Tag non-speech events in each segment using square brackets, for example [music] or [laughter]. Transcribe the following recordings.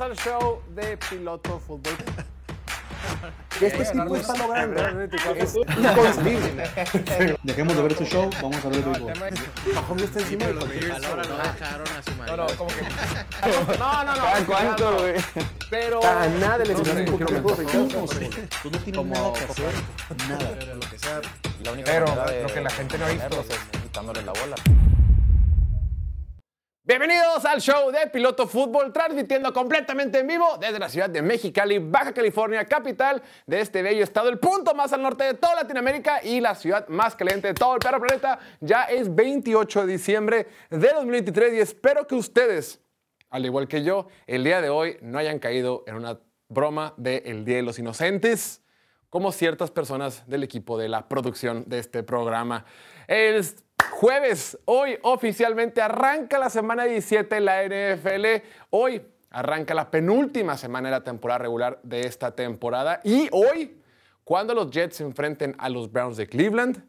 Bienvenidos al show de Piloto Fútbol. [laughs] Este tipo está logrando es inconcebible. Dejemos de ver este show, vamos a ver el béisbol. Mahomes está encima de los no ¿no? a su como que. [laughs] No, no, no. ¿Cada cuánto, güey? Pero. A nada le sé, un poquito mejor, Tú no sé, tú no tienes nada que hacer, nada. Lo que sea. La única Pero de lo que la gente no ha visto. es quitándole la bola. Bienvenidos al show de Piloto Fútbol, transmitiendo completamente en vivo desde la ciudad de Mexicali, Baja California, capital de este bello estado, el punto más al norte de toda Latinoamérica y la ciudad más caliente de todo el perro planeta. Ya es 28 de diciembre de 2023 y espero que ustedes, al igual que yo, el día de hoy no hayan caído en una broma del Día de los Inocentes como ciertas personas del equipo de la producción de este programa. El jueves, hoy oficialmente arranca la semana 17 de la NFL. Hoy arranca la penúltima semana de la temporada regular de esta temporada. Y hoy, cuando los Jets se enfrenten a los Browns de Cleveland,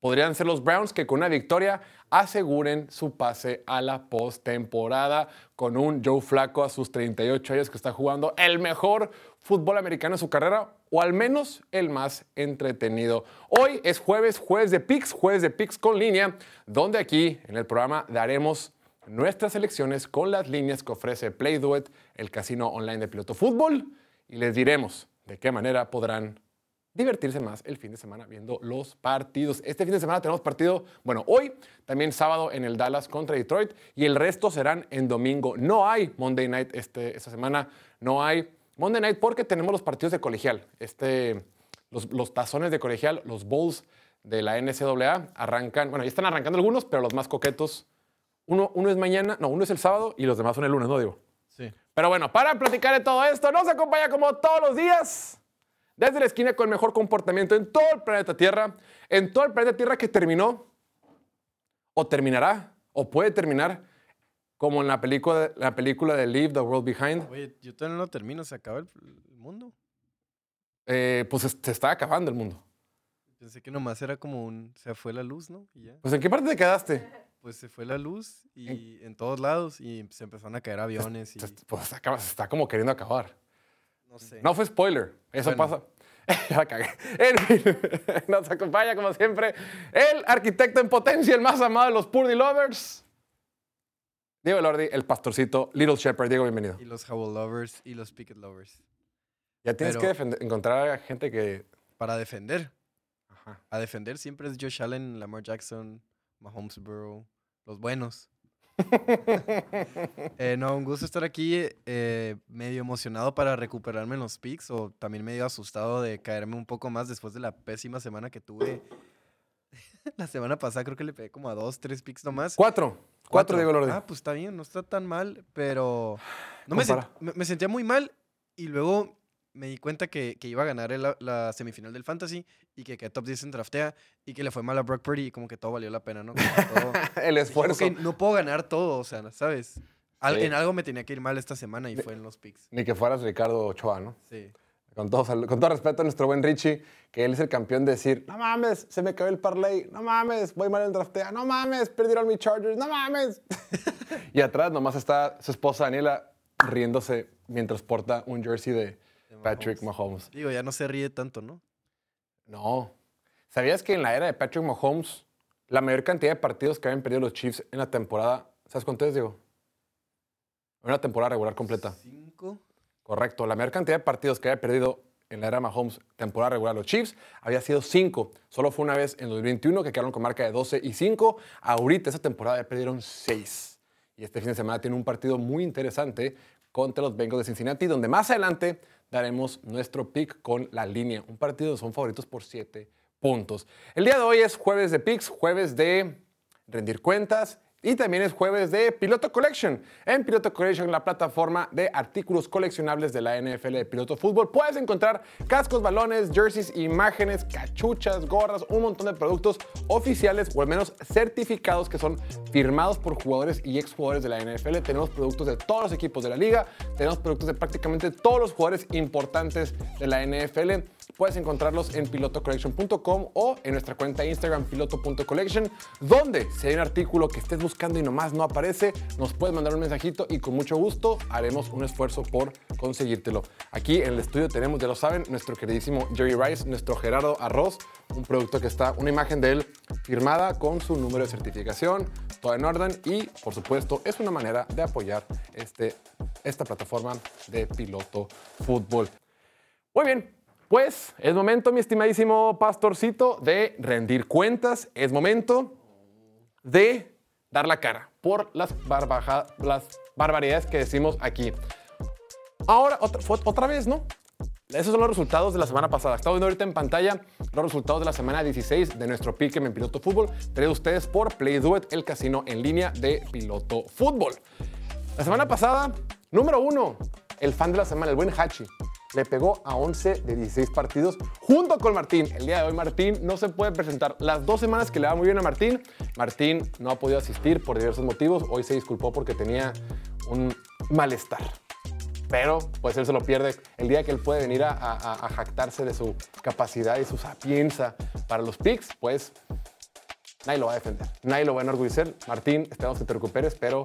podrían ser los Browns que con una victoria aseguren su pase a la postemporada con un Joe Flaco a sus 38 años que está jugando el mejor fútbol americano en su carrera o al menos el más entretenido. Hoy es jueves, jueves de picks, jueves de picks con línea, donde aquí en el programa daremos nuestras elecciones con las líneas que ofrece PlayDuet, el casino online de piloto fútbol, y les diremos de qué manera podrán divertirse más el fin de semana viendo los partidos. Este fin de semana tenemos partido, bueno, hoy, también sábado en el Dallas contra Detroit y el resto serán en domingo. No hay Monday Night este, esta semana, no hay Monday Night porque tenemos los partidos de colegial. Este, los, los tazones de colegial, los bowls de la NCAA arrancan, bueno, ya están arrancando algunos, pero los más coquetos, uno, uno es mañana, no, uno es el sábado y los demás son el lunes, ¿no digo? Sí. Pero bueno, para platicar de todo esto, nos acompaña como todos los días, desde la esquina con el mejor comportamiento en todo el planeta Tierra, en todo el planeta Tierra que terminó, o terminará, o puede terminar, como en la película, la película de Leave the World Behind, Oye, yo todavía no termino, se acaba el, el mundo. eh, pues se está acabando el mundo. Pensé que nomás era como un. Se fue la luz, ¿no? Y ya. Pues ¿en qué parte te quedaste? Pues se fue la luz y en todos lados y se empezaron a caer aviones y. Se- Pues se acaba- se está como queriendo acabar. No sé. No fue spoiler, eso Bueno. pasa. [laughs] la cagué. En fin, [laughs] nos acompaña como siempre el arquitecto en potencia, el más amado de los Purdy Lovers. Diego Lordi, el pastorcito, Little Shepherd. Diego, bienvenido. Y los Howl Lovers y los Picket Lovers. Ya tienes Pero- que defender- encontrar a gente que... Para defender. Ajá. A defender siempre es Josh Allen, Lamar Jackson, Mahomes Burrow, los buenos. [laughs] Eh, no, un gusto estar aquí, eh, medio emocionado para recuperarme en los picks o también medio asustado de caerme un poco más después de la pésima semana que tuve. [laughs] la semana pasada creo que le pegué como a dos, tres picks nomás. Cuatro. Cuatro, Diego Lordi. Ah, pues está bien, no está tan mal, pero no me, sen- Compara. me, me sentía muy mal y luego me di cuenta que, que iba a ganar el- la semifinal del Fantasy y que quedé top 10 en draftea y que le fue mal a Brock Purdy y como que todo valió la pena, ¿no? Como que todo- [laughs] el dije, esfuerzo. "Ok, no puedo ganar todo, o sea, ¿sabes? Al- Sí. En algo me tenía que ir mal esta semana y fue en los picks. Ni que fueras Ricardo Ochoa, ¿no? Sí. Con todo, sal- con todo respeto a nuestro buen Richie, que él es el campeón de decir, no mames, se me cayó el parlay, no mames, voy mal en draftea, no mames, perdieron mis Chargers, no mames. [laughs] y atrás nomás está su esposa Daniela riéndose mientras porta un jersey de De Patrick Mahomes. Digo, ya no se ríe tanto, ¿no? No. ¿Sabías que en la era de Patrick Mahomes, la mayor cantidad de partidos que habían perdido los Chiefs en la temporada, ¿sabes cuánto es, Diego? En una temporada regular completa. Cinco. Correcto. La mayor cantidad de partidos que había perdido en la era Mahomes, temporada regular, los Chiefs, había sido 5. Solo fue una vez en 2021 que quedaron con marca de 12 y 5. Ahorita, esa temporada, ya perdieron 6. Y este fin de semana tiene un partido muy interesante contra los Bengals de Cincinnati, donde más adelante daremos nuestro pick con la línea. Un partido donde son favoritos por 7 puntos. El día de hoy es jueves de picks, jueves de rendir cuentas y también es jueves de Piloto Collection. En Piloto Collection, la plataforma de artículos coleccionables de la NFL de Piloto Fútbol, puedes encontrar cascos, balones, jerseys, imágenes, cachuchas, gorras, un montón de productos oficiales o al menos certificados que son firmados por jugadores y exjugadores de la NFL. Tenemos productos de todos los equipos de la liga, tenemos productos de prácticamente todos los jugadores importantes de la NFL. Puedes encontrarlos en pilotocollection.com o en nuestra cuenta de Instagram piloto.collection, donde si hay un artículo que estés buscando y nomás no aparece, nos puedes mandar un mensajito y con mucho gusto haremos un esfuerzo por conseguírtelo. Aquí en el estudio tenemos, ya lo saben, nuestro queridísimo Jerry Rice, nuestro Gerardo Arroz, un producto que está, una imagen de él firmada con su número de certificación, todo en orden y, por supuesto, es una manera de apoyar este, esta plataforma de piloto fútbol. Muy bien, pues es momento, mi estimadísimo pastorcito, de rendir cuentas. Es momento de dar la cara por las, barbaridades que decimos aquí. Ahora, otra, vez, ¿no? Esos son los resultados de la semana pasada. Estamos viendo ahorita en pantalla los resultados de la semana 16 de nuestro Pick'em en Piloto Fútbol. Traído ustedes por Play Duet, el casino en línea de Piloto Fútbol. La semana pasada, número uno, el fan de la semana, el buen Hachi. Le pegó a 11 de 16 partidos junto con Martín. El día de hoy Martín no se puede presentar. Las dos semanas que le va muy bien a Martín, Martín no ha podido asistir por diversos motivos. Hoy se disculpó porque tenía un malestar. Pero pues él se lo pierde el día que él puede venir a, jactarse de su capacidad y su sapienza para los picks, pues nadie lo va a defender, nadie lo va a enorgullecer. Martín, esperamos que te recuperes, pero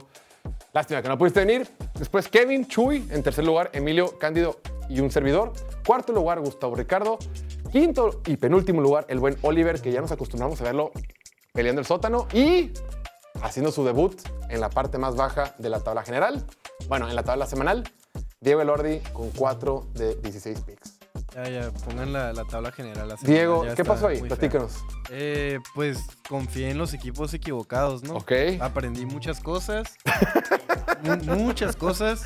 lástima que no pudiste venir. Después Kevin, Chuy, en tercer lugar Emilio Cándido y un servidor. Cuarto lugar Gustavo Ricardo. Quinto y penúltimo lugar el buen Oliver, que ya nos acostumbramos a verlo peleando el sótano y haciendo su debut en la parte más baja de la tabla general. Bueno, en la tabla semanal, Diego Elordi con 4 de 16 picks. Ya, ya, pongan la, la tabla general. Diego, ¿qué pasó ahí? Platícanos. Eh, pues confié en los equipos equivocados, ¿no? Ok. Aprendí muchas cosas. [laughs] mu- muchas cosas.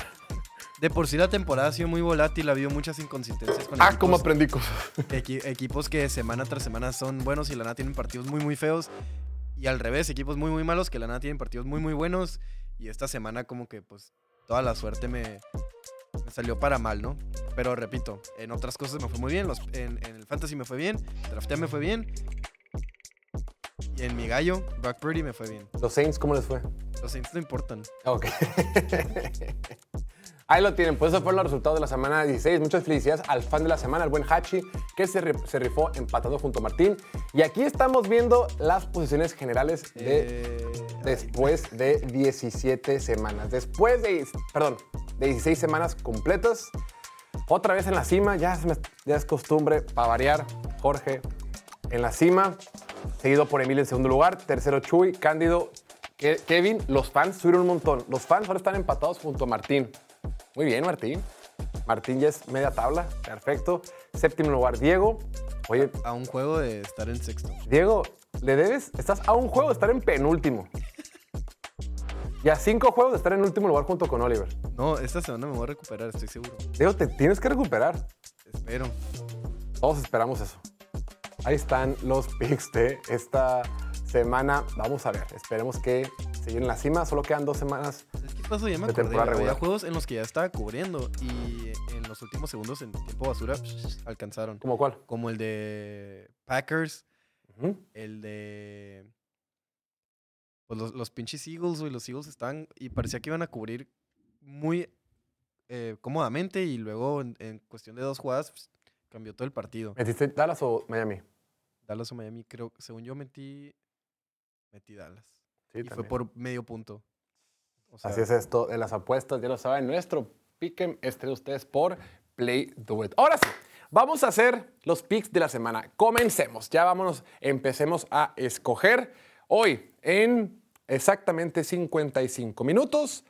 De por sí la temporada ha sido muy volátil, ha habido muchas inconsistencias con Ah, cómo aprendí cosas. equi- equipos que semana tras semana son buenos y la nada tienen partidos muy, muy feos. Y al revés, equipos muy, muy malos que la nada tienen partidos muy, muy buenos. Y esta semana como que pues toda la suerte me, me salió para mal, ¿no? Pero repito, en otras cosas me fue muy bien. Los, en, en el fantasy me fue bien, draftea me fue bien. Y en mi gallo, Brock Purdy me fue bien. Los Saints, ¿cómo les fue? Los Saints no importan. Ok. [laughs] Ahí lo tienen, pues esos fueron los resultados de la semana 16. Muchas felicidades al fan de la semana, el buen Hachi, que se, se rifó empatando junto a Martín. Y aquí estamos viendo las posiciones generales de Eh, después de 17 semanas. Después de, perdón, de 16 semanas completas. Otra vez en la cima, ya, se me- ya es costumbre para variar. Jorge en la cima, seguido por Emilio en segundo lugar. Tercero Chuy, Cándido, Ke- Kevin. Los fans subieron un montón. Los fans ahora están empatados junto a Martín. Muy bien, Martín. Martín ya es media tabla. Perfecto. Séptimo lugar, Diego. Oye, a un juego de estar en sexto. Diego, le debes, estás a un juego de estar en penúltimo. Y a cinco juegos de estar en último lugar junto con Oliver. No, esta semana me voy a recuperar, estoy seguro. Diego, te tienes que recuperar. Espero. Todos esperamos eso. Ahí están los picks de esta semana. Vamos a ver, esperemos que seguir en la cima. Solo quedan dos semanas. ¿Sabes qué pasó? Ya me De acordé. temporada Había juegos en los que ya estaba cubriendo y en los últimos segundos en tiempo basura alcanzaron. ¿Cómo cuál? Como el de Packers, el de... Pues los, los pinches Eagles, güey. Los Eagles estaban... Y parecía que iban a cubrir muy eh, cómodamente y luego en, en cuestión de dos jugadas pues, cambió todo el partido. ¿Metiste Dallas o Miami? Dallas o Miami, creo. Según yo metí... Metí Dallas. Sí, y fue por medio punto. O sea, Así es esto de las apuestas, ya lo saben, nuestro pick'em este de ustedes por Play Do It. Ahora sí, vamos a hacer los picks de la semana. Comencemos, ya vámonos, empecemos a escoger. Hoy, en exactamente 55 minutos,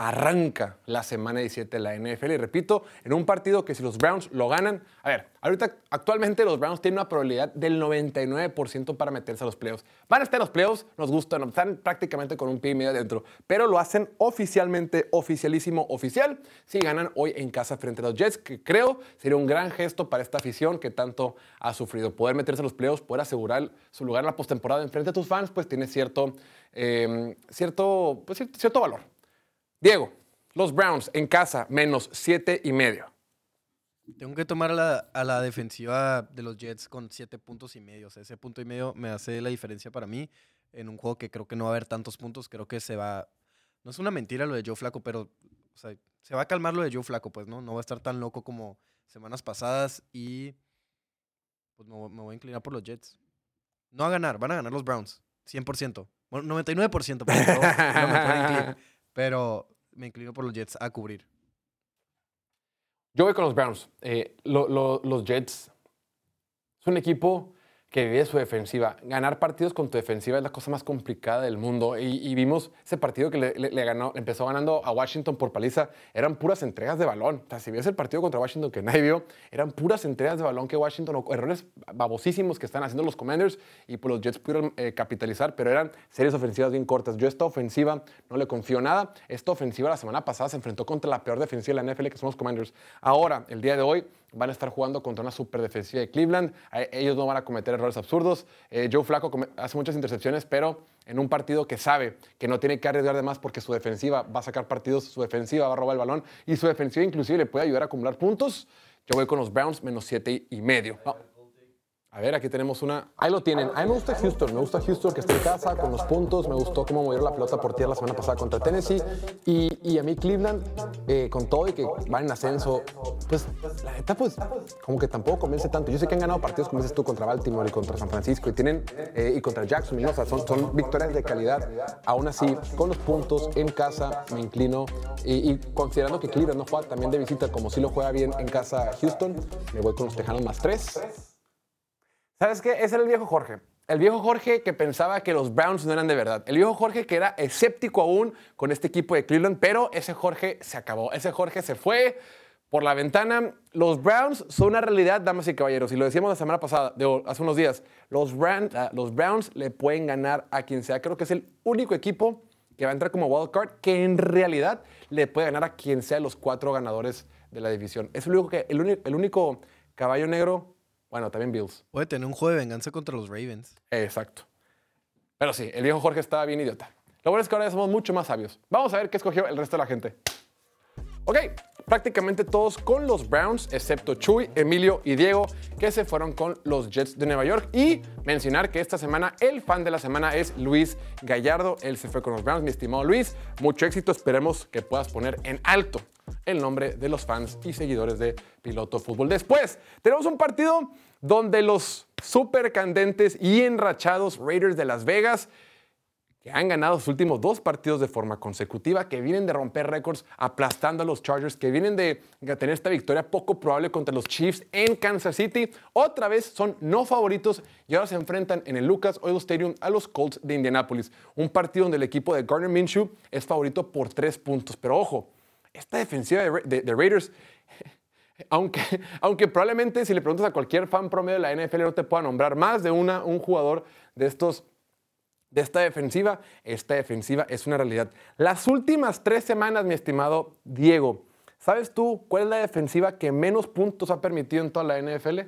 arranca la semana 17 de la NFL. Y repito, en un partido que si los Browns lo ganan, a ver, ahorita actualmente los Browns tienen una probabilidad del 99% para meterse a los playoffs. Van a estar los playoffs, nos gustan, están prácticamente con un pie y medio adentro, pero lo hacen oficialmente, oficialísimo, oficial, si ganan hoy en casa frente a los Jets, que creo sería un gran gesto para esta afición que tanto ha sufrido. Poder meterse a los playoffs, poder asegurar su lugar en la postemporada en frente a tus fans, pues tiene cierto, eh, cierto, pues, cier- cierto valor. Diego, los Browns en casa, menos siete y medio. Tengo que tomar a la, a la defensiva de los Jets con siete puntos y medio. O sea, ese punto y medio me hace la diferencia para mí en un juego que creo que no va a haber tantos puntos. Creo que se va. No es una mentira lo de Joe Flaco, pero o sea, se va a calmar lo de Joe Flaco, pues, ¿no? No va a estar tan loco como semanas pasadas y pues me, voy- me voy a inclinar por los Jets. No a ganar, van a ganar los Browns, 100%. Bueno, 99%, porque no, no me pero me inclino por los Jets a cubrir. Yo voy con los Browns. Eh, lo- lo- los Jets es un equipo que vive su defensiva. Ganar partidos con tu defensiva es la cosa más complicada del mundo. Y, vimos ese partido que le, ganó, empezó ganando a Washington por paliza. Eran puras entregas de balón. O sea, si ves el partido contra Washington que nadie vio, eran puras entregas de balón que Washington, o errores babosísimos que están haciendo los Commanders y pues los Jets pudieron eh, capitalizar, pero eran series ofensivas bien cortas. Yo esta ofensiva no le confío nada. Esta ofensiva la semana pasada se enfrentó contra la peor defensiva de la NFL que son los Commanders. Ahora, el día de hoy, van a estar jugando contra una super defensiva de Cleveland. Eh, Ellos no van a cometer errores absurdos. Eh, Joe Flacco come- hace muchas intercepciones, pero en un partido que sabe que no tiene que arriesgar de más porque su defensiva va a sacar partidos, su defensiva va a robar el balón y su defensiva inclusive le puede ayudar a acumular puntos. Yo voy con los Browns menos siete y medio. A ver, aquí tenemos una. Ahí lo tienen. A mí me gusta Houston. Me gusta Houston que está en casa con los puntos. Me gustó cómo movieron la pelota por tierra la semana pasada contra Tennessee. Y, y a mí Cleveland, eh, con todo y que van en ascenso, pues la neta, pues como que tampoco convence tanto. Yo sé que han ganado partidos, como dices tú, contra Baltimore y contra San Francisco y tienen eh, y contra Jacksonville. ¿no? O sea, son, son victorias de calidad. Aún así, con los puntos en casa, me inclino. Y, y considerando que Cleveland no juega también de visita como si lo juega bien en casa Houston, me voy con los Tejanos más tres. ¿Sabes qué? Ese era el viejo Jorge. El viejo Jorge que pensaba que los Browns no eran de verdad. El viejo Jorge que era escéptico aún con este equipo de Cleveland, pero ese Jorge se acabó. Ese Jorge se fue por la ventana. Los Browns son una realidad, damas y caballeros. Y lo decíamos la semana pasada, de, hace unos días. Ah, los Browns le pueden ganar a quien sea. Creo que es el único equipo que va a entrar como wild card que en realidad le puede ganar a quien sea los cuatro ganadores de la división. Es el único, que, el único caballo negro. Bueno, también Bills. Puede tener un juego de venganza contra los Ravens. Exacto. Pero sí, el viejo Jorge estaba bien idiota. Lo bueno es que ahora ya somos mucho más sabios. Vamos a ver qué escogió el resto de la gente. Ok, prácticamente todos con los Browns, excepto Chuy, Emilio y Diego, que se fueron con los Jets de Nueva York. Y mencionar que esta semana el fan de la semana es Luis Gallardo. Él se fue con los Browns, mi estimado Luis. Mucho éxito, esperemos que puedas poner en alto el nombre de los fans y seguidores de Piloto Fútbol. Después, tenemos un partido donde los super candentes y enrachados Raiders de Las Vegas que han ganado sus últimos dos partidos de forma consecutiva, que vienen de romper récords aplastando a los Chargers, que vienen de tener esta victoria poco probable contra los Chiefs en Kansas City. Otra vez son no favoritos y ahora se enfrentan en el Lucas Oil Stadium a los Colts de Indianapolis. Un partido donde el equipo de Gardner Minshew es favorito por tres puntos. Pero ojo, esta defensiva de, Ra- de- de Raiders [laughs] aunque, aunque probablemente si le preguntas a cualquier fan promedio de la NFL no te pueda nombrar más de una, un jugador de estos de esta defensiva, esta defensiva es una realidad. Las últimas tres semanas, mi estimado Diego, ¿sabes tú cuál es la defensiva que menos puntos ha permitido en toda la NFL?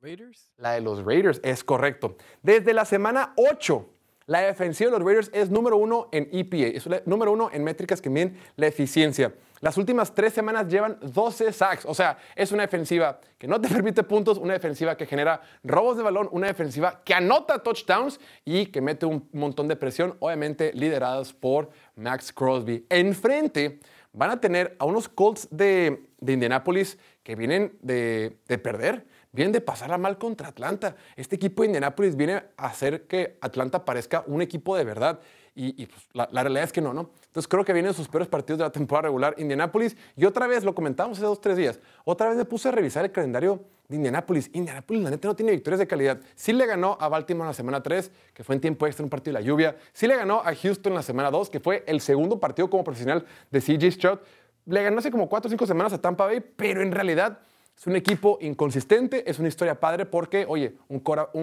¿Raiders? La de los Raiders, es correcto. Desde la semana 8, la defensiva de los Raiders es número uno en EPA, es número uno en métricas que miden la eficiencia. Las últimas tres semanas llevan 12 sacks, o sea, es una defensiva que no te [laughs] permite puntos, una defensiva que genera robos de balón, una defensiva que anota touchdowns y que mete un montón de presión, obviamente lideradas por Max Crosby. Enfrente van a tener a unos Colts de, Indianapolis que vienen de perder, vienen de pasarla mal contra Atlanta. Este equipo de Indianapolis viene a hacer que Atlanta parezca un equipo de verdad. Y, pues, la, realidad es que no, ¿no? Entonces creo que vienen sus peores partidos de la temporada regular Indianapolis. Y otra vez, lo comentamos hace dos, tres días, otra vez me puse a revisar el calendario de Indianapolis. Indianapolis, la neta, no tiene victorias de calidad. Sí le ganó a Baltimore en la semana 3, que fue en tiempo extra, un partido de la lluvia. Sí le ganó a Houston en la semana 2, que fue el segundo partido como profesional de CJ Stroud. Le ganó hace como 4 o 5 semanas a Tampa Bay, pero en realidad es un equipo inconsistente, es una historia padre porque, oye, un,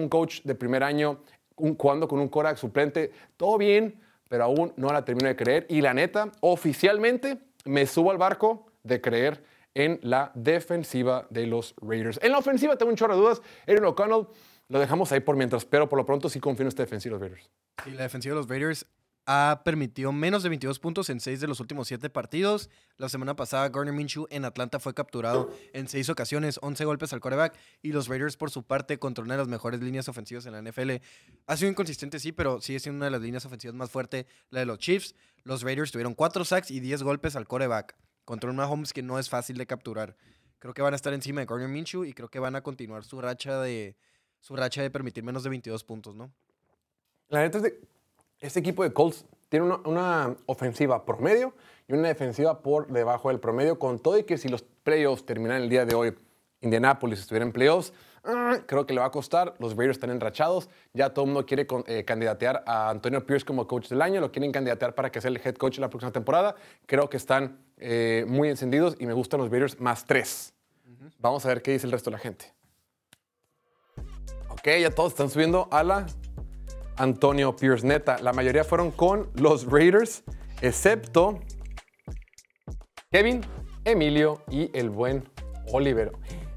coach de primer año un- jugando con un Korak suplente, todo bien, pero aún no la termino de creer. Y la neta, oficialmente me subo al barco de creer en la defensiva de los Raiders. En la ofensiva tengo un chorro de dudas. Aaron O'Connell lo dejamos ahí por mientras, pero por lo pronto sí confío en esta defensiva de los Raiders. Sí, la defensiva de los Raiders ha permitido menos de 22 puntos en 6 de los últimos 7 partidos. La semana pasada, Garner Minshew en Atlanta fue capturado en 6 ocasiones, 11 golpes al quarterback. Y los Raiders, por su parte, contra una de las mejores líneas ofensivas en la NFL. Ha sido inconsistente, sí, pero sigue siendo una de las líneas ofensivas más fuertes, la de los Chiefs. Los Raiders tuvieron 4 sacks y 10 golpes al quarterback contra un Mahomes que no es fácil de capturar. Creo que van a estar encima de Garner Minshew y creo que van a continuar su racha de, su racha de permitir menos de 22 puntos, ¿no? La neta es de, Este equipo de Colts tiene una, una ofensiva promedio y una defensiva por debajo del promedio, con todo y que si los playoffs terminan el día de hoy, Indianapolis estuviera en playoffs, ah, creo que le va a costar. Los Raiders están enrachados. Ya todo el mundo quiere eh, candidatear a Antonio Pierce como coach del año. Lo quieren candidatear para que sea el head coach la próxima temporada. Creo que están eh, muy encendidos y me gustan los Raiders más tres. Vamos a ver qué dice el resto de la gente. Ok, ya todos están subiendo a la Antonio Pierce. Neta, la mayoría fueron con los Raiders, excepto Kevin, Emilio y el buen Oliver.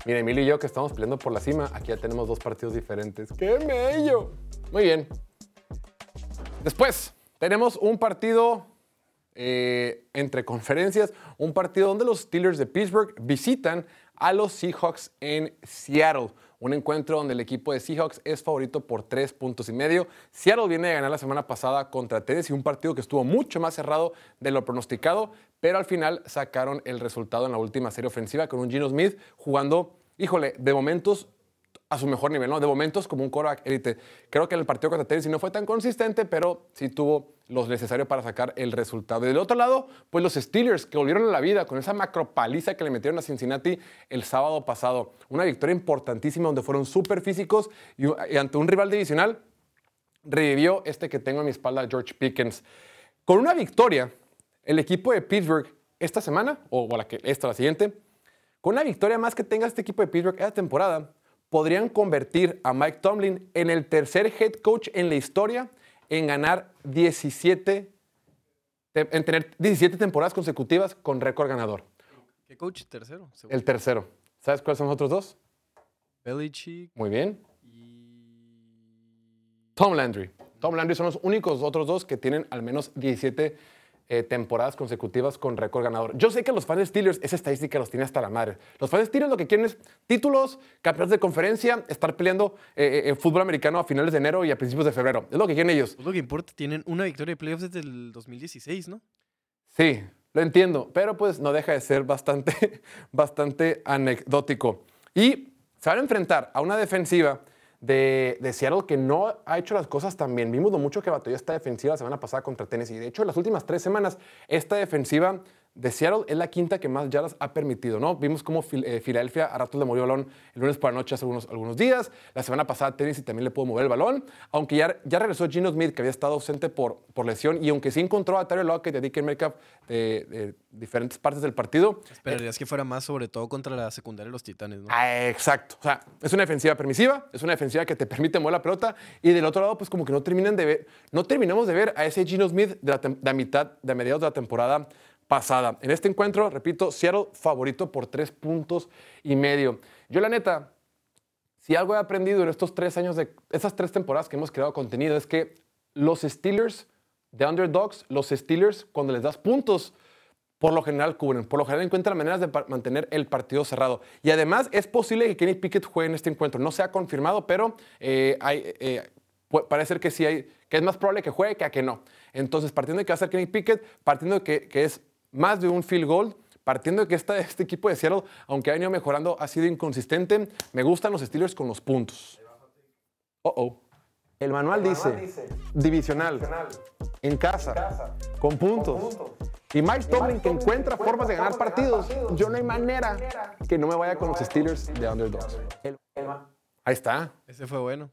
Mira, Emilio y yo que estamos peleando por la cima, aquí ya tenemos dos partidos diferentes. ¡Qué bello! Muy bien. Después, tenemos un partido eh, entre conferencias, un partido donde los Steelers de Pittsburgh visitan a los Seahawks en Seattle. Un encuentro donde el equipo de Seahawks es favorito por tres puntos y medio. Seattle viene de ganar la semana pasada contra Tennessee, un partido que estuvo mucho más cerrado de lo pronosticado, pero al final sacaron el resultado en la última serie ofensiva con un Gino Smith jugando, híjole, de momentos a su mejor nivel, ¿no? De momentos como un quarterback élite. Creo que en el partido contra Tennessee no fue tan consistente, pero sí tuvo lo necesario para sacar el resultado. Y del otro lado, pues los Steelers que volvieron a la vida con esa macropaliza que le metieron a Cincinnati el sábado pasado. Una victoria importantísima donde fueron súper físicos y, y ante un rival divisional revivió este que tengo a mi espalda, George Pickens. Con una victoria, el equipo de Pittsburgh esta semana, o la que esta la siguiente, con una victoria más que tenga este equipo de Pittsburgh esta temporada, podrían convertir a Mike Tomlin en el tercer head coach en la historia en ganar 17, te- en tener 17 temporadas consecutivas con récord ganador. ¿Qué coach? Tercero. segundo. El tercero. ¿Sabes cuáles son los otros dos? Belichick Muy bien. y... Tom Landry. Tom Landry son los únicos otros dos que tienen al menos 17 eh, temporadas consecutivas con récord ganador. Yo sé que los fans de Steelers, esa estadística los tiene hasta la madre. Los fans de Steelers lo que quieren es títulos, campeonatos de conferencia, estar peleando eh, eh, en fútbol americano a finales de enero y a principios de febrero. Es lo que quieren ellos. Pues lo que importa, tienen una victoria de playoffs desde el 2016, ¿no? Sí, lo entiendo, pero pues no deja de ser bastante, [laughs] bastante anecdótico. Y se van a enfrentar a una defensiva de, de Seattle que no ha hecho las cosas tan bien. Vimos lo mucho que batalló esta defensiva la semana pasada contra Tennessee. De hecho, en las últimas tres semanas, esta defensiva de Seattle es la quinta que más yardas ha permitido, ¿no? Vimos cómo eh, Filadelfia a ratos le movió el balón el lunes por la noche hace algunos, algunos días. La semana pasada Tennessee también le pudo mover el balón, aunque ya, ya regresó Gino Smith, que había estado ausente por, por lesión, y aunque sí encontró a Tyler Lockett y a DK Metcalf de, de diferentes partes del partido, Esperarías que fuera más, sobre todo contra la secundaria de los Titanes, ¿no? Ah, exacto. O sea, es una defensiva permisiva, es una defensiva que te permite mover la pelota y del otro lado, pues como que no terminan de ver, no terminamos de ver a ese Gino Smith de la, de la mitad, de mediados de la temporada pasada. En este encuentro, repito, Seattle favorito por tres puntos y medio. Yo la neta, si algo he aprendido en estos tres años de esas tres temporadas que hemos creado contenido es que los Steelers de underdogs, los Steelers cuando les das puntos por lo general cubren, por lo general encuentran maneras de mantener el partido cerrado. Y además es posible que Kenny Pickett juegue en este encuentro. No se ha confirmado, pero eh, hay, eh, parece ser que sí hay, que es más probable que juegue que a que no. Entonces, partiendo de que va a ser Kenny Pickett, partiendo de que, que es más de un field goal, partiendo de que esta- [laughs] este equipo de Seattle, aunque ha venido mejorando, ha sido inconsistente, me gustan los Steelers con los puntos. Oh, oh. El manual, dice, divisional, en casa, con puntos. Y Mike Tomlin que encuentra formas de ganar partidos. Yo no hay manera que no me vaya con los Steelers de underdogs. Ahí está. Ese fue bueno.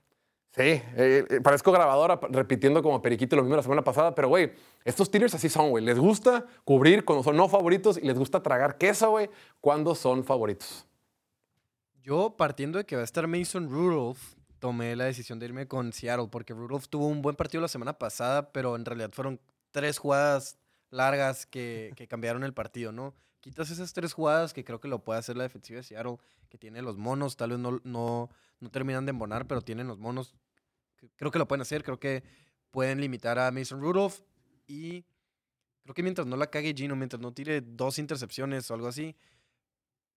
Sí, eh, eh, parezco grabadora repitiendo como periquito lo mismo la semana pasada, pero güey, estos Steelers así son, güey. Les gusta cubrir cuando son no favoritos y les gusta tragar queso, güey, cuando son favoritos. Yo, partiendo de que va a estar Mason Rudolph, tomé la decisión de irme con Seattle, porque Rudolph tuvo un buen partido la semana pasada, pero en realidad fueron tres jugadas largas que, cambiaron el partido, ¿no? Quitas esas tres jugadas que creo que lo puede hacer la defensiva de Seattle, que tiene los monos, tal vez no, no terminan de embonar, pero tienen los monos. Creo que lo pueden hacer, creo que pueden limitar a Mason Rudolph y creo que mientras no la cague Gino, mientras no tire dos intercepciones o algo así,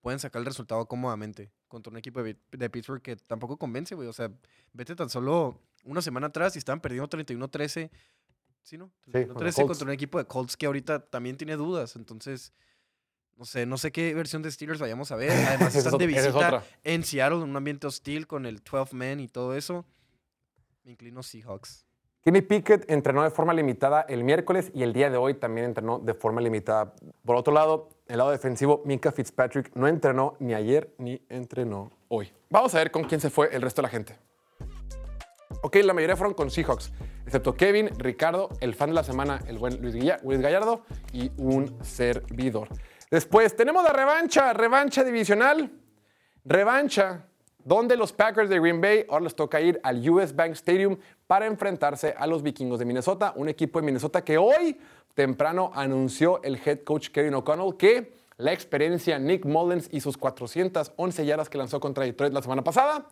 pueden sacar el resultado cómodamente contra un equipo de, de Pittsburgh que tampoco convence, güey. O sea, vete tan solo una semana atrás y estaban perdiendo 31-13. ¿Sí, no? Sí, 31-13 contra Colts. contra un equipo de Colts que ahorita también tiene dudas. Entonces, no sé, no sé qué versión de Steelers vayamos a ver. [laughs] Además, están de es visita en Seattle, en un ambiente hostil con el 12 man y todo eso. Me inclino Seahawks. Kenny Pickett entrenó de forma limitada el miércoles y el día de hoy también entrenó de forma limitada. Por otro lado, el lado defensivo, Minka Fitzpatrick no entrenó ni ayer ni entrenó hoy. Vamos a ver con quién se fue el resto de la gente. Ok, la mayoría fueron con Seahawks, excepto Kevin, Ricardo, el fan de la semana, el buen Luis, Luis Gallardo y un servidor. Después tenemos la revancha, revancha divisional. Revancha, donde los Packers de Green Bay ahora les toca ir al US Bank Stadium para enfrentarse a los vikingos de Minnesota, un equipo de Minnesota que hoy temprano anunció el head coach Kevin O'Connell que la experiencia Nick Mullins y sus 411 yardas que lanzó contra Detroit la semana pasada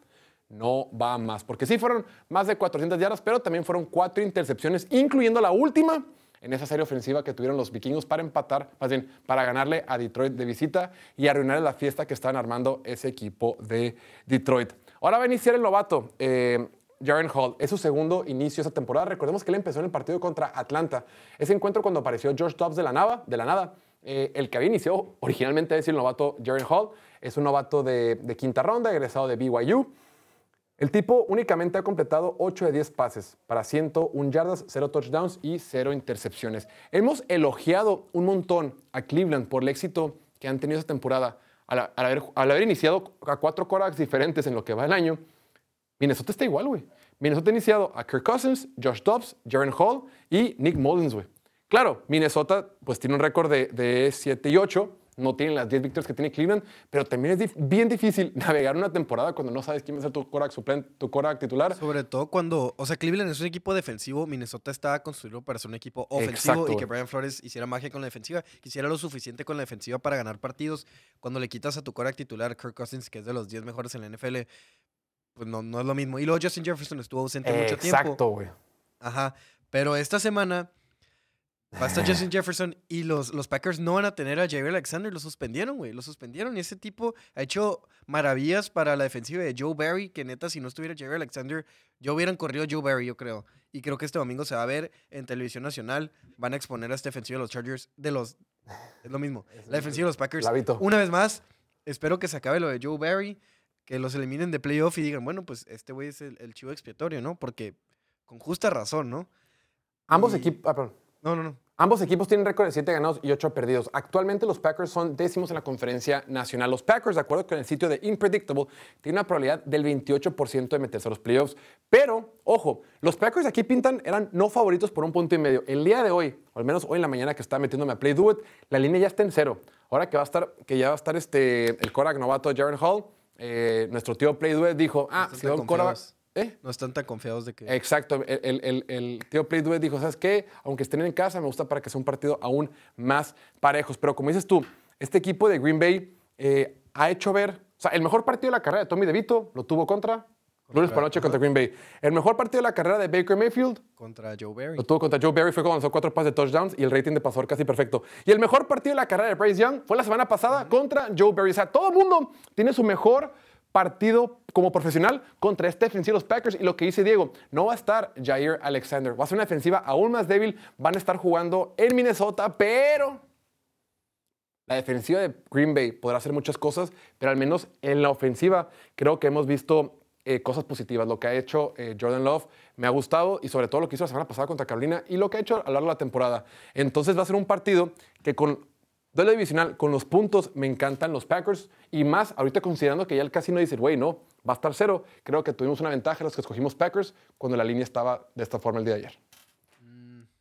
no va más, porque sí fueron más de 400 yardas, pero también fueron cuatro intercepciones, incluyendo la última en esa serie ofensiva que tuvieron los vikingos para empatar, más bien para ganarle a Detroit de visita y arruinar la fiesta que estaban armando ese equipo de Detroit. Ahora va a iniciar el novato, eh, Jaren Hall. Es su segundo inicio esa temporada. Recordemos que él empezó en el partido contra Atlanta. Ese encuentro cuando apareció George Dobbs de la nada, de la nada eh, el que había iniciado originalmente es el novato Jaren Hall. Es un novato de, de quinta ronda, egresado de BYU. El tipo únicamente ha completado 8 de 10 pases para 101 yardas, 0 touchdowns y 0 intercepciones. Hemos elogiado un montón a Cleveland por el éxito que han tenido esta temporada al, haber iniciado a cuatro quarterbacks diferentes en lo que va el año. Minnesota está igual, güey. Minnesota ha iniciado a Kirk Cousins, Josh Dobbs, Jaren Hall y Nick Mullins, güey. Claro, Minnesota pues tiene un récord de, de 7 y 8, no tienen las 10 victorias que tiene Cleveland, pero también es dif- bien difícil [laughs] navegar una temporada cuando no sabes quién va a ser tu quarterback suplente, tu quarterback titular. Sobre todo cuando, o sea, Cleveland es un equipo defensivo, Minnesota está construido para ser un equipo ofensivo Exacto, y que. Brian Flores hiciera magia con la defensiva, hiciera lo suficiente con la defensiva para ganar partidos. Cuando le quitas a tu quarterback titular, Kirk Cousins, que es de los 10 mejores en la NFL, pues no, no es lo mismo. Y luego Justin Jefferson estuvo ausente mucho tiempo. Exacto, güey. Ajá. Pero esta semana va a estar [laughs] Justin Jefferson y los, los Packers no van a tener a Jair Alexander. Lo suspendieron, güey. Lo suspendieron. Y ese tipo ha hecho maravillas para la defensiva de Joe Barry. Que neta, si no estuviera Jair Alexander, yo hubieran corrido a Joe Barry, yo creo. Y creo que este domingo se va a ver en televisión nacional. Van a exponer a esta defensiva de los Chargers. De los. Es lo mismo. La defensiva de los Packers. Lavito. Una vez más, espero que se acabe lo de Joe Barry. Que los eliminen de playoff y digan, bueno, pues este güey es el, el chivo expiatorio, ¿no? Porque con justa razón, ¿no? Ambos equipos... ah, perdón. No, no, no. Ambos equipos tienen récord de 7 ganados y 8 perdidos. Actualmente los Packers son décimos en la conferencia nacional. Los Packers, de acuerdo con el sitio de Impredictable, tienen una probabilidad del 28% de meterse a los playoffs. Pero, ojo, los Packers aquí pintan, eran no favoritos por un punto y medio. El día de hoy, o al menos hoy en la mañana que estaba metiéndome a Play Do It, la línea ya está en cero. Ahora que va a estar, que ya va a estar este, el Korak novato Jaren Hall, eh, nuestro tío Play Do It dijo, ah, si va un Korak... ¿Eh? No están tan confiados de que. Exacto, el, el- el- el tío Play Do It dijo, ¿sabes qué? Aunque estén en casa, me gusta para que sea un partido aún más parejos. Pero como dices tú, este equipo de Green Bay eh, ha hecho ver, o sea, el mejor partido de la carrera de Tommy DeVito lo tuvo contra, lunes por la noche contra Green Bay. El mejor partido de la carrera de Baker Mayfield Contra Joe Barry. lo tuvo contra Joe Barry, fue cuando lanzó cuatro pases de touchdowns y el rating de pasador casi perfecto. Y el mejor partido de la carrera de Bryce Young fue la semana pasada contra Joe Barry. O sea, todo el mundo tiene su mejor partido como profesional contra este defensivo de los Packers. Y lo que dice Diego, no va a estar Jair Alexander. Va a ser una defensiva aún más débil. Van a estar jugando en Minnesota, pero la defensiva de Green Bay podrá hacer muchas cosas, pero al menos en la ofensiva creo que hemos visto eh, cosas positivas. Lo que ha hecho eh, Jordan Love me ha gustado y sobre todo lo que hizo la semana pasada contra Carolina y lo que ha hecho a lo largo de la temporada. Entonces va a ser un partido que con duelo divisional, con los puntos, me encantan los Packers y más ahorita considerando que ya el casino dice, güey, no, va a estar cero. Creo que tuvimos una ventaja los que escogimos Packers cuando la línea estaba de esta forma el día de ayer.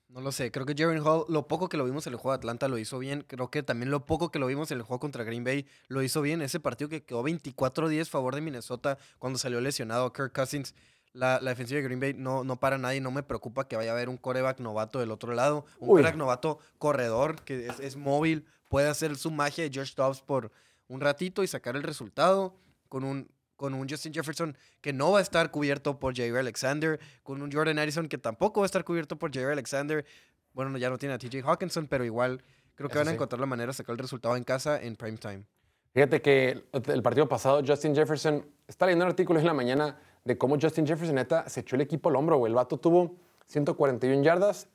No lo sé. Creo que Jaren Hall, lo poco que lo vimos en el juego de Atlanta lo hizo bien. Creo que también lo poco que lo vimos en el juego contra Green Bay lo hizo bien. Ese partido que quedó 24-10 a favor de Minnesota cuando salió lesionado Kirk Cousins. La, la defensiva de Green Bay no, no para nadie. No me preocupa que vaya a haber un coreback novato del otro lado. Un Uy. coreback novato corredor que es, es móvil. Puede hacer su magia de Josh Dobbs por un ratito y sacar el resultado con un, con un Justin Jefferson que no va a estar cubierto por Jair Alexander, con un Jordan Addison que tampoco va a estar cubierto por Jair Alexander. Bueno, ya no tiene a TJ Hawkinson, pero igual creo que Eso van a sí. encontrar la manera de sacar el resultado en casa en prime time. Fíjate que el partido pasado, Justin Jefferson, está leyendo un artículo en la mañana de cómo Justin Jefferson, neta, se echó el equipo al hombro, güey. El vato tuvo 141 yardas,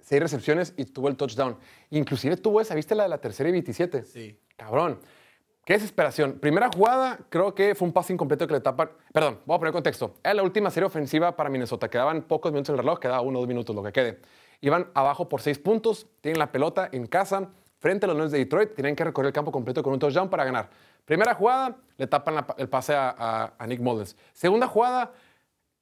6 recepciones y tuvo el touchdown. Inclusive tuvo esa, ¿viste la de la tercera y 27? Sí. Cabrón. Qué desesperación. Primera jugada, creo que fue un pase incompleto que le tapan. Perdón, voy a poner contexto. Era la última serie ofensiva para Minnesota. Quedaban pocos minutos en el reloj, quedaba uno o dos minutos, lo que quede. Iban abajo por seis puntos, tienen la pelota en casa, frente a los Lions de Detroit, tienen que recorrer el campo completo con un touchdown para ganar. Primera jugada, le tapan la- el pase a, a- a Nick Mullens. Segunda jugada,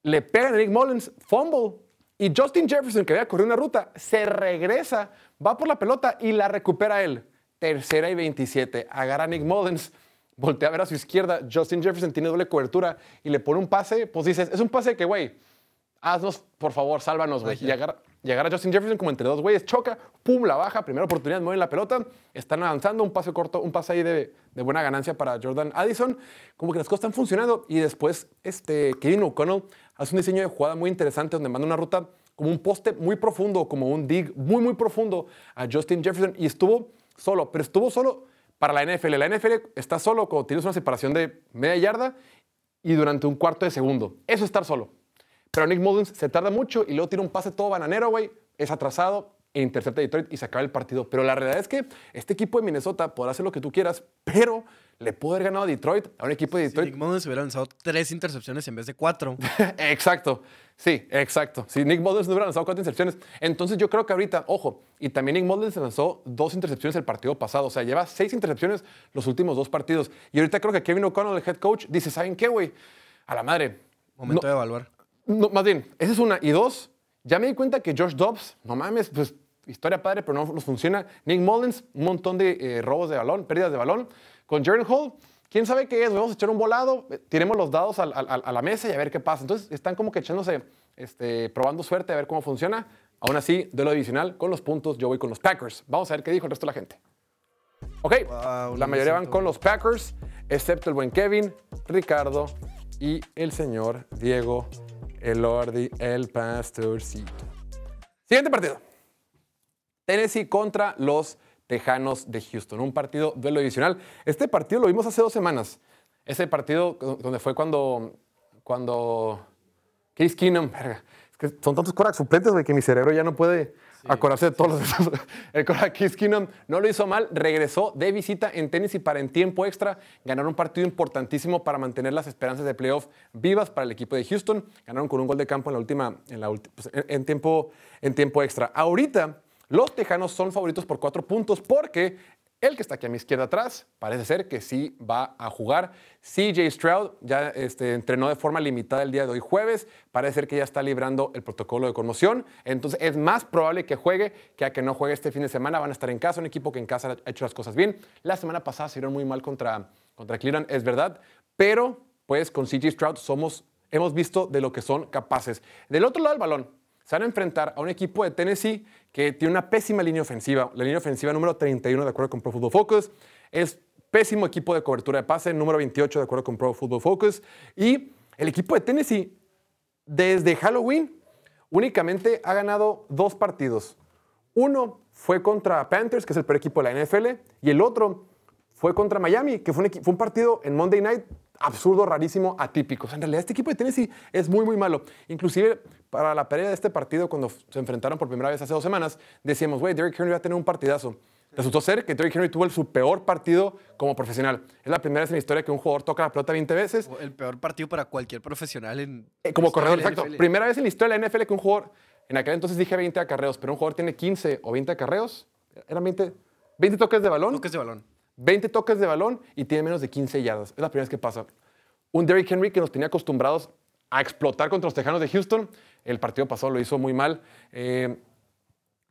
le pegan a Nick Mullens, fumble, y Justin Jefferson, que había corrido una ruta, se regresa, va por la pelota y la recupera él. Tercera y 27, agarra Nick Mullens, voltea a ver a su izquierda, Justin Jefferson tiene doble cobertura y le pone un pase, pues dices, es un pase que, güey, haznos, por favor, sálvanos, güey. Y agarra, y agarra a Justin Jefferson como entre dos güeyes, choca, pum, la baja, primera oportunidad, mueven la pelota, están avanzando, un pase corto, un pase ahí de, de buena ganancia para Jordan Addison, como que las cosas están funcionando y después este, Kevin O'Connell hace un diseño de jugada muy interesante donde manda una ruta como un poste muy profundo, como un dig muy, muy profundo a Justin Jefferson y estuvo solo, pero estuvo solo para la NFL. La NFL está solo cuando tienes una separación de media yarda y durante un cuarto de segundo. Eso es estar solo. Pero Nick Mullins se tarda mucho y luego tira un pase todo bananero, güey. Es atrasado e intercepta a Detroit y se acaba el partido. Pero la realidad es que este equipo de Minnesota podrá hacer lo que tú quieras, pero le pudo haber ganado a Detroit, a un equipo de Si Detroit. Nick Mullins hubiera lanzado tres intercepciones en vez de cuatro. [laughs] exacto. Sí, exacto. Si Nick Mullins no hubiera lanzado cuatro intercepciones. Entonces yo creo que ahorita, ojo, y también Nick Mullins lanzó dos intercepciones el partido pasado. O sea, lleva seis intercepciones los últimos dos partidos. Y ahorita creo que Kevin O'Connell, el head coach, dice, ¿saben qué, güey? A la madre. Momento no- de evaluar. No, más bien, esa es una. Y dos, ya me di cuenta que Josh Dobbs, no mames, pues historia padre, pero no nos funciona. Nick Mullins, un montón de eh, robos de balón, pérdidas de balón. Con Jaren Hall, quién sabe qué es, vamos a echar un volado, eh, tiremos los dados a la mesa y a ver qué pasa. Entonces están como que echándose, este, probando suerte a ver cómo funciona. Aún así, duelo divisional, con los puntos, yo voy con los Packers. Vamos a ver qué dijo el resto de la gente. Ok, Wow, la lo mayoría van con los Packers, excepto el buen Kevin, Ricardo y el señor Diego Elordi, el pastorcito. Siguiente partido. Tennessee contra los Tejanos de Houston. Un partido duelo divisional. Este partido lo vimos hace dos semanas. Ese partido donde fue cuando, cuando Case Keenum, verga, es que son tantos corebacks suplentes, güey, que mi cerebro ya no puede acordarse de todos los... [laughs] El Keenum no lo hizo mal, regresó de visita en Tennessee para en tiempo extra ganar un partido importantísimo para mantener las esperanzas de playoff vivas para el equipo de Houston. Ganaron con un gol de campo en la última, en, la pues, tiempo, en tiempo extra. Ahorita, los Tejanos son favoritos por cuatro puntos porque el que está aquí a mi izquierda atrás parece ser que sí va a jugar. CJ Stroud ya este, entrenó de forma limitada el día de hoy jueves. Parece ser que ya está librando el protocolo de conmoción. Entonces es más probable que juegue que a que no juegue este fin de semana. Van a estar en casa, un equipo que en casa ha hecho las cosas bien. La semana pasada se vieron muy mal contra, contra Cleveland, es verdad. Pero pues con CJ Stroud somos, hemos visto de lo que son capaces. Del otro lado del balón, se van a enfrentar a un equipo de Tennessee que tiene una pésima línea ofensiva. La línea ofensiva número 31, de acuerdo con Pro Football Focus. Es pésimo equipo de cobertura de pase, número 28, de acuerdo con Pro Football Focus. Y el equipo de Tennessee, desde Halloween, únicamente ha ganado dos partidos. Uno fue contra Panthers, que es el peor equipo de la NFL, y el otro fue contra Miami, que fue un, equi- fue un partido en Monday Night absurdo, rarísimo, atípico. O sea, en realidad este equipo de Tennessee es muy, muy malo. Inclusive para la pelea de este partido, cuando se enfrentaron por primera vez hace dos semanas, decíamos, güey, Derrick Henry va a tener un partidazo. Resultó ser que Derrick Henry tuvo el- su peor partido como profesional. Es la primera vez en la historia que un jugador toca la pelota 20 veces El peor partido para cualquier profesional en. eh, como corredor, exacto. Primera vez en la historia de la NFL que un jugador, en aquel entonces dije 20 acarreos, pero un jugador tiene 15 o 20 acarreos, eran 20, 20 toques de balón, Toques de balón. 20 toques de balón y tiene menos de 15 yardas. Es la primera vez que pasa. Un Derrick Henry que nos tenía acostumbrados a explotar contra los Tejanos de Houston, el partido pasado lo hizo muy mal. Eh,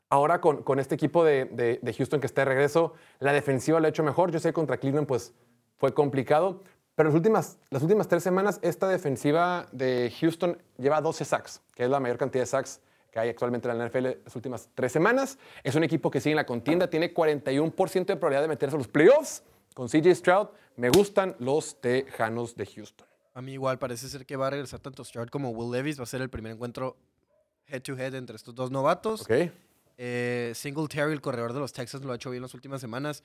ahora con, con este equipo de, de- Houston que está de regreso, la defensiva lo ha hecho mejor. Yo sé que contra Cleveland pues fue complicado, pero las últimas, las últimas tres semanas esta defensiva de Houston lleva 12 sacks, que es la mayor cantidad de sacks que hay actualmente en la NFL las últimas tres semanas. Es un equipo que sigue en la contienda, tiene 41% de probabilidad de meterse a los playoffs. Con CJ Stroud, me gustan los Tejanos de Houston. A mí igual parece ser que va a regresar tanto Stroud como Will Levis. Va a ser el primer encuentro head to head entre estos dos novatos. ¿Ok? Eh, Singletary, el corredor de los Texans, lo ha hecho bien las últimas semanas.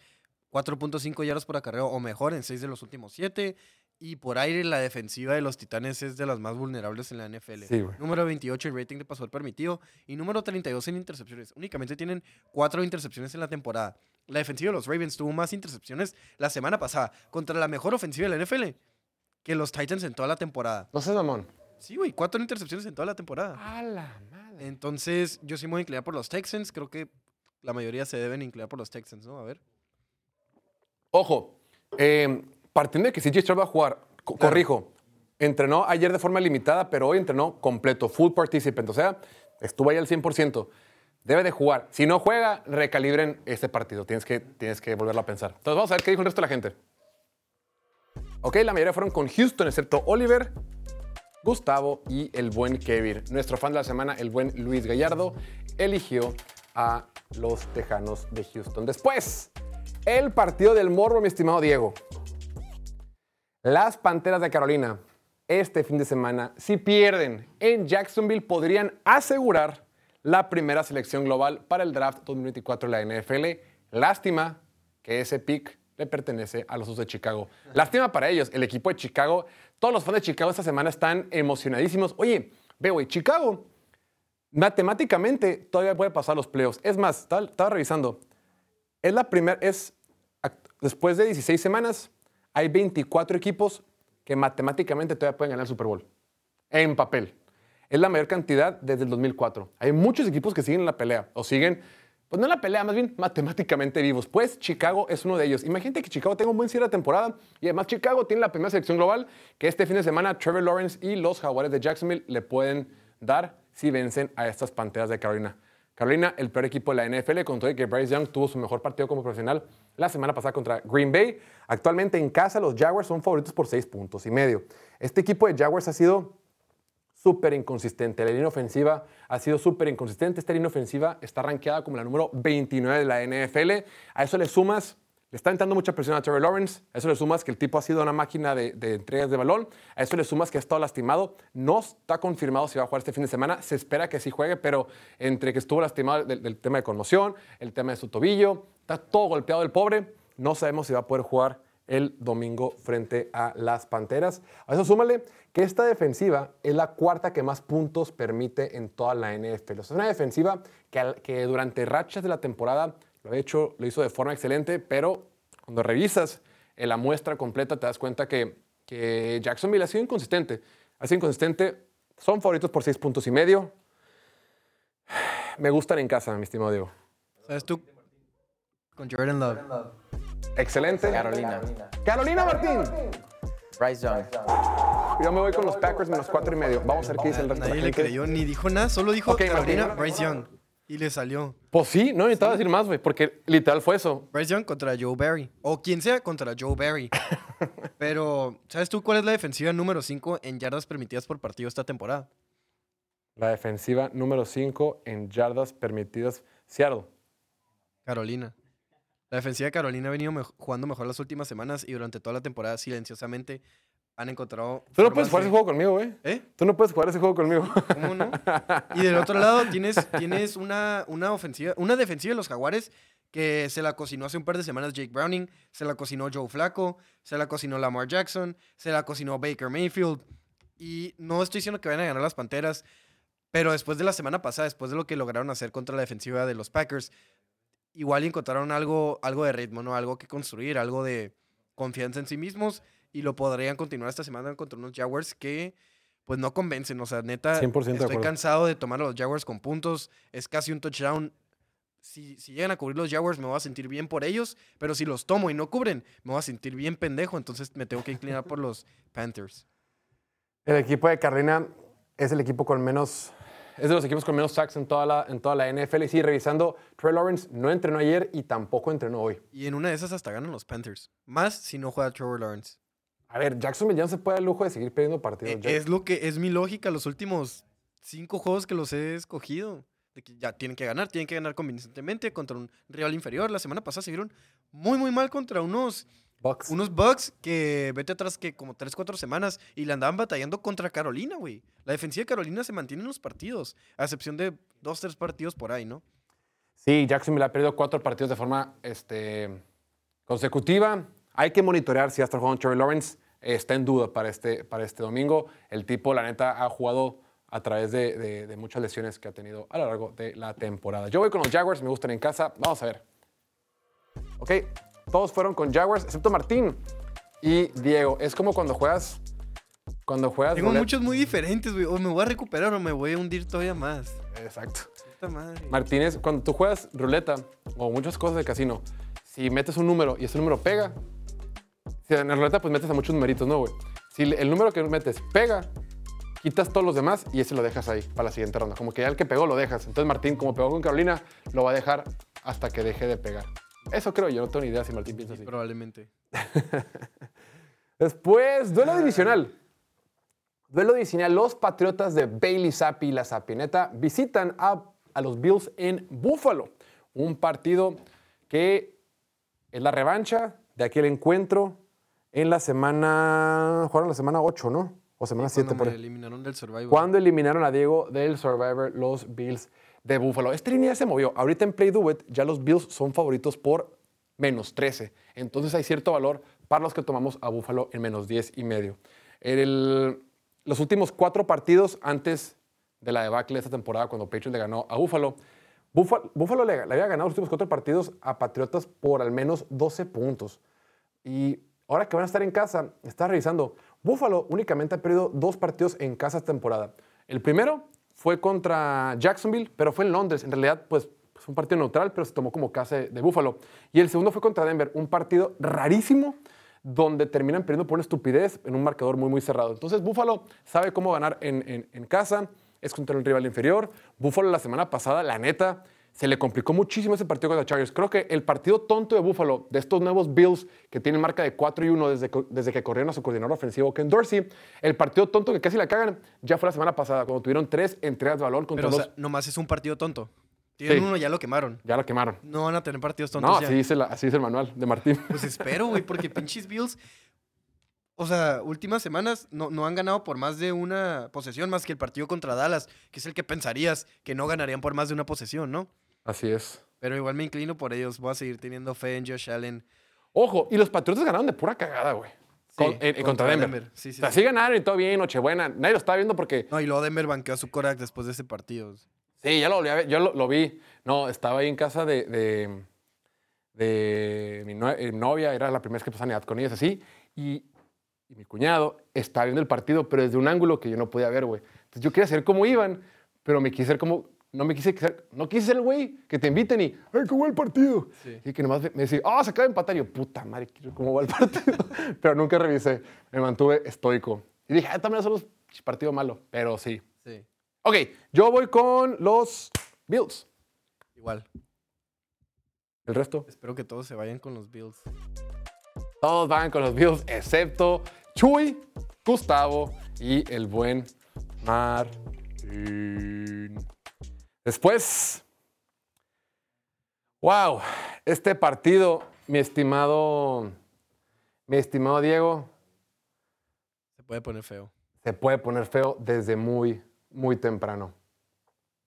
4.5 yardas por acarreo o mejor en 6 de los últimos 7. Y por aire, la defensiva de los Titanes es de las más vulnerables en la NFL. Sí, güey. número 28 en rating de pasador permitido y número 32 en intercepciones. Únicamente tienen 4 intercepciones en la temporada. la defensiva de los Ravens tuvo más intercepciones la semana pasada contra la mejor ofensiva de la NFL que los Titans en toda la temporada. No seas mamón. Sí, güey, cuatro intercepciones en toda la temporada. A la madre. Entonces, yo sí me voy a inclinar por los Texans. Creo que la mayoría se deben inclinar por los Texans, ¿no? A ver. Ojo, eh, partiendo de que CJ Stroud va a jugar, co- Claro. corrijo, entrenó ayer de forma limitada, pero hoy entrenó completo, full participant, o sea, estuvo ahí al 100%. Debe de jugar. Si no juega, recalibren este partido. Tienes que, tienes que volverlo a pensar. Entonces vamos a ver qué dijo el resto de la gente. Ok, la mayoría fueron con Houston, excepto Oliver, Gustavo y el buen Kevin. Nuestro fan de la semana, el buen Luis Gallardo, eligió a los Tejanos de Houston. Después, el partido del morro, mi estimado Diego. Las Panteras de Carolina, este fin de semana, si pierden en Jacksonville, podrían asegurar la primera selección global para el draft 2024 de la NFL. Lástima que ese pick le pertenece a los de Chicago. Lástima para ellos, el equipo de Chicago, todos los fans de Chicago esta semana están emocionadísimos. Oye, veo, güey, Chicago matemáticamente todavía puede pasar los playoffs. Es más, estaba, estaba revisando. Es la primera, es después de 16 semanas, hay 24 equipos que matemáticamente todavía pueden ganar el Super Bowl. En papel. Es la mayor cantidad desde el 2004. Hay muchos equipos que siguen en la pelea, o siguen, pues no en la pelea, más bien matemáticamente vivos. Pues Chicago es uno de ellos. Imagínate que Chicago tenga un buen cierre de temporada y además Chicago tiene la primera selección global que este fin de semana Trevor Lawrence y los Jaguares de Jacksonville le pueden dar si vencen a estas Panteras de Carolina. Carolina, el peor equipo de la NFL, con todo que Bryce Young tuvo su mejor partido como profesional la semana pasada contra Green Bay. Actualmente en casa los Jaguars son favoritos por seis puntos y medio. Este equipo de Jaguars ha sido súper inconsistente. La línea ofensiva ha sido súper inconsistente. Esta línea ofensiva está rankeada como la número 29 de la NFL. A eso le sumas, le está entrando mucha presión a Trevor Lawrence. A eso le sumas que el tipo ha sido una máquina de, entregas de balón. A eso le sumas que ha estado lastimado. No está confirmado si va a jugar este fin de semana. Se espera que sí juegue, pero entre que estuvo lastimado del, tema de conmoción, el tema de su tobillo, está todo golpeado el pobre. No sabemos si va a poder jugar el domingo frente a las Panteras. A eso súmale que esta defensiva es la cuarta que más puntos permite en toda la NFL. Es una defensiva que durante rachas de la temporada lo, ha hecho, lo hizo de forma excelente, pero cuando revisas en la muestra completa te das cuenta que, que Jacksonville ha sido inconsistente. Ha sido inconsistente. Son favoritos por seis puntos y medio. [sighs] Me gustan en casa, mi estimado Diego. ¿Sabes tú? Con Jordan Love. Excelente. Carolina. Carolina Martín. Bryce Young. Yo me voy con los Packers menos cuatro y medio. Vamos a ver qué dice el resto Nadie le creyó, ni dijo nada, solo dijo Carolina, Martín. Bryce Young. Y le salió. Pues sí, no necesitaba decir más, güey, porque literal fue eso. Bryce Young contra Joe Barry. O quien sea contra Joe Barry. [laughs] Pero, ¿sabes tú cuál es la defensiva número 5 en yardas permitidas por partido esta temporada? La defensiva número 5 en yardas permitidas. Seattle. Carolina. La defensiva de Carolina ha venido jugando mejor las últimas semanas y durante toda la temporada silenciosamente han encontrado. Tú no puedes jugar de- ese juego conmigo, güey. ¿Eh? Tú no puedes jugar ese juego conmigo. ¿Cómo no? [laughs] Y del otro lado tienes, tienes una, una ofensiva, una defensiva de los Jaguares que se la cocinó hace un par de semanas Jake Browning, se la cocinó Joe Flacco, se la cocinó Lamar Jackson, se la cocinó Baker Mayfield. Y no estoy diciendo que vayan a ganar las Panteras, pero después de la semana pasada, después de lo que lograron hacer contra la defensiva de los Packers, igual encontraron algo, algo de ritmo, ¿no? Algo que construir, algo de confianza en sí mismos y lo podrían continuar esta semana contra unos Jaguars que pues no convencen, o sea, neta 100% de estoy cansado de tomar a los Jaguars con puntos, es casi un touchdown. Si, si llegan a cubrir los Jaguars me voy a sentir bien por ellos, pero si los tomo y no cubren, me voy a sentir bien pendejo, entonces me tengo que inclinar por los Panthers. El equipo de Carolina es el equipo con menos. Es de los equipos con menos sacks en toda la, en toda la NFL. Y sí, revisando, Trey Lawrence no entrenó ayer y tampoco entrenó hoy. Y en una de esas hasta ganan los Panthers, más si no juega Trevor Lawrence. A ver, Jacksonville ya no se puede dar el lujo de seguir perdiendo partidos. Eh, Ya- Es lo que es mi lógica los últimos cinco juegos que los he escogido. De que ya tienen que ganar, tienen que ganar convincentemente contra un rival inferior. La semana pasada se vieron muy, muy mal contra unos, Bucks. unos Bucks que vete atrás que como 3, 4 semanas y le andaban batallando contra Carolina, güey. La defensiva de Carolina se mantiene en los partidos, a excepción de dos, tres partidos por ahí, ¿no? Sí, Jacksonville ha perdido cuatro partidos de forma este, consecutiva. Hay que monitorear si hasta el juego Trevor Lawrence está en duda para este, para este domingo. El tipo, la neta, ha jugado a través de, de- de muchas lesiones que ha tenido a lo largo de la temporada. Yo voy con los Jaguars, me gustan en casa. Vamos a ver. Ok, todos fueron con Jaguars, excepto Martín y Diego. Es como cuando juegas. Cuando juegas. Tengo roulette- muchos muy diferentes, güey. O me voy a recuperar o me voy a hundir todavía más. Exacto. Puta madre. Martínez, cuando tú juegas ruleta o muchas cosas de casino, si metes un número y ese número pega, si en la ruleta pues metes a muchos numeritos, ¿no, güey? Si el número que metes pega, quitas todos los demás y ese lo dejas ahí para la siguiente ronda. Como que ya el que pegó lo dejas. Entonces Martín, como pegó con Carolina, lo va a dejar hasta que deje de pegar. Eso creo yo, no tengo ni idea si Martín piensa así. Probablemente. [laughs] Después, duelo divisional. Duelo divisional. Los Patriotas de Bailey Zappi y la Sapineta visitan a, a los Bills en Buffalo. Un partido que es la revancha de aquel encuentro en la semana. Jugaron la semana 8, ¿no? O semana 7 Cuando por eliminaron del Survivor. Cuando eliminaron a Diego del Survivor, los Bills de Buffalo. Esta línea se movió. Ahorita en Play Do It, ya los Bills son favoritos por menos 13. Entonces hay cierto valor para los que tomamos a Buffalo en menos 10 y medio. El- los últimos cuatro partidos antes de la debacle de esta temporada, cuando Patriots le ganó a Buffalo, Buffalo, Buffalo le, le había ganado los últimos cuatro partidos a Patriotas por al menos 12 puntos. Y ahora que van a estar en casa, está revisando. Buffalo únicamente ha perdido dos partidos en casa esta temporada. El primero fue contra Jacksonville, pero fue en Londres. En realidad, pues fue un partido neutral, pero se tomó como casa de, Buffalo. Y el segundo fue contra Denver, un partido rarísimo donde terminan perdiendo por una estupidez en un marcador muy, muy cerrado. Entonces, Buffalo sabe cómo ganar en, en- casa, es contra un rival inferior. Buffalo la semana pasada, la neta, se le complicó muchísimo ese partido contra Chargers. Creo que el partido tonto de Buffalo, de estos nuevos Bills que tienen marca de 4 y 1 desde, que- desde que corrieron a su coordinador ofensivo, Ken Dorsey, el partido tonto que casi la cagan, ya fue la semana pasada, cuando tuvieron tres entregas de valor contra Pero, o sea, nomás es un partido tonto. Tienen Sí. uno, ya lo quemaron. ya la quemaron. No van a tener partidos tontos No, ya. así dice, la- así dice el manual de Martín. Pues espero, güey, porque [laughs] pinches Bills. O sea, últimas semanas no, no han ganado por más de una posesión, más que el partido contra Dallas, que es el que pensarías que no ganarían por más de una posesión, ¿no? Así es. Pero igual me inclino por ellos. Voy a seguir teniendo fe en Josh Allen. Ojo, y los Patriotas ganaron de pura cagada, güey. Con- Sí, en- en contra contra Denver. Denver. Sí, sí, o sea, sí. ganaron y todo bien, Nochebuena. Nadie lo estaba viendo porque No, y luego Denver banqueó a su Korak después de ese partido. Sí, ya lo, volví a ver, yo lo, lo vi. No, estaba ahí en casa de, de, de mi eh, novia, era la primera vez que pasaba Navidad con ellas así, y, y mi cuñado estaba viendo el partido, pero desde un ángulo que yo no podía ver, güey. Entonces yo quería saber cómo iban, pero me quise ser como, no me quise ser, no quise ser el güey que te inviten y, ay, ¿cómo va el partido? Y que nomás me decía, ah, se acaba de empatar. Y yo, puta madre, cómo va el partido. [laughs] pero nunca revisé, me mantuve estoico. Y dije, ah, también son los partido malo, pero sí. Sí, Ok, yo voy con los Bills. igual. El resto, Espero que todos se vayan con los Bills. todos van con los Bills, excepto Chuy, Gustavo y el buen Martín. Después, wow, este partido, mi estimado, mi estimado Diego, Se puede poner feo. se puede poner feo desde muy, muy temprano.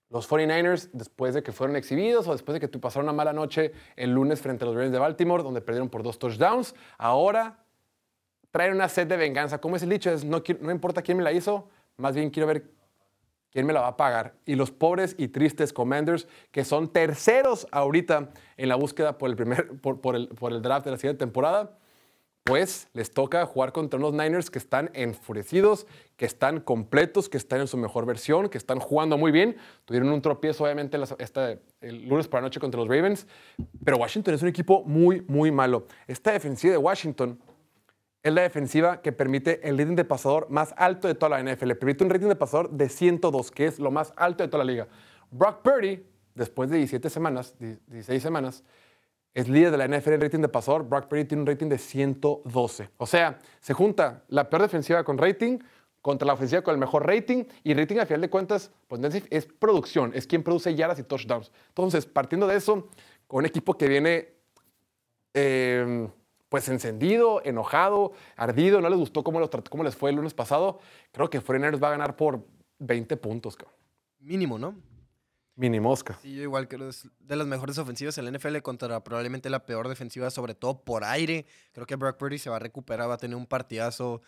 Los 49ers, después de que fueron exhibidos o después de que tu- pasaron una mala noche el lunes frente a los Ravens de Baltimore, donde perdieron por dos touchdowns, ahora traen una sed de venganza. ¿Cómo es el dicho? Es, no, no importa quién me la hizo, más bien quiero ver quién me la va a pagar. Y los pobres y tristes Commanders, que son terceros ahorita en la búsqueda por el, primer, [laughs] por, por el, por el draft de la siguiente temporada, pues les toca jugar contra unos Niners que están enfurecidos, que están completos, que están en su mejor versión, que están jugando muy bien. Tuvieron un tropiezo, obviamente, esta- el lunes por la noche contra los Ravens, pero Washington es un equipo muy, muy malo. Esta defensiva de Washington es la defensiva que permite el rating de pasador más alto de toda la NFL. Permite un rating de pasador de 102, que es lo más alto de toda la liga. Brock Purdy, después de 17 semanas, 16 semanas, es líder de la NFL en rating de pasador. Brock Purdy tiene un rating de 112. O sea, se junta la peor defensiva con rating contra la ofensiva con el mejor rating y rating a final de cuentas pues, es producción, es quien produce yardas y touchdowns. Entonces, partiendo de eso, con un equipo que viene eh, pues encendido, enojado, ardido, no les gustó cómo, los cómo les fue el lunes pasado, creo que 49ers va a ganar por 20 puntos, cabrón. Mínimo, ¿no? Mini mosca. Sí, yo igual creo que es de las mejores ofensivas en la NFL contra probablemente la peor defensiva, sobre todo por aire. Creo que Brock Purdy se va a recuperar, va a tener un partidazo.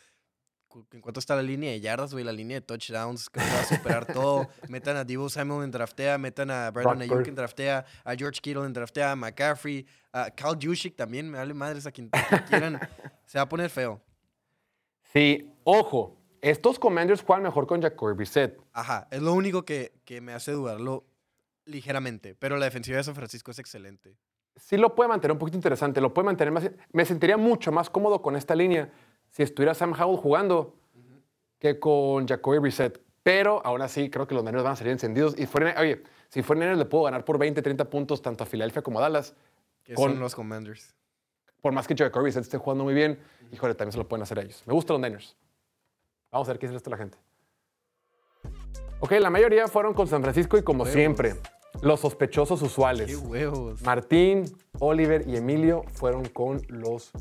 En cuanto está la línea de yardas, güey, la línea de touchdowns, que va a superar todo. [laughs] Metan a Divo Samuel en draftea, metan a Brandon Ayuk en draftea, a George Kittle en draftea, a McCaffrey, a Cal Juszczyk también, me vale madres a quien, a quien quieran. [laughs] Se va a poner feo. Sí, ojo, estos Commanders juegan mejor con Jacoby Brissett. Ajá, es lo único que, que me hace dudarlo ligeramente, pero la defensiva de San Francisco es excelente. Sí lo puede mantener un poquito interesante, lo puede mantener más... Me sentiría mucho más cómodo con esta línea si estuviera Sam Howell jugando que con Jacoby Brissett. Pero aún así creo que los Niners van a salir encendidos. Y fuera, oye, si fuera Niners le puedo ganar por 20, 30 puntos tanto a Filadelfia como a Dallas. Que Con- son los Commanders. Por más que Jacoby Brissett esté jugando muy bien, híjole, también se lo pueden hacer ellos. Me gustan los Niners. Vamos a ver qué es el resto de la gente. Ok, la mayoría fueron con San Francisco y como Huevos. siempre, los sospechosos ¡Qué usuales. huevos! Martín, Oliver y Emilio fueron con los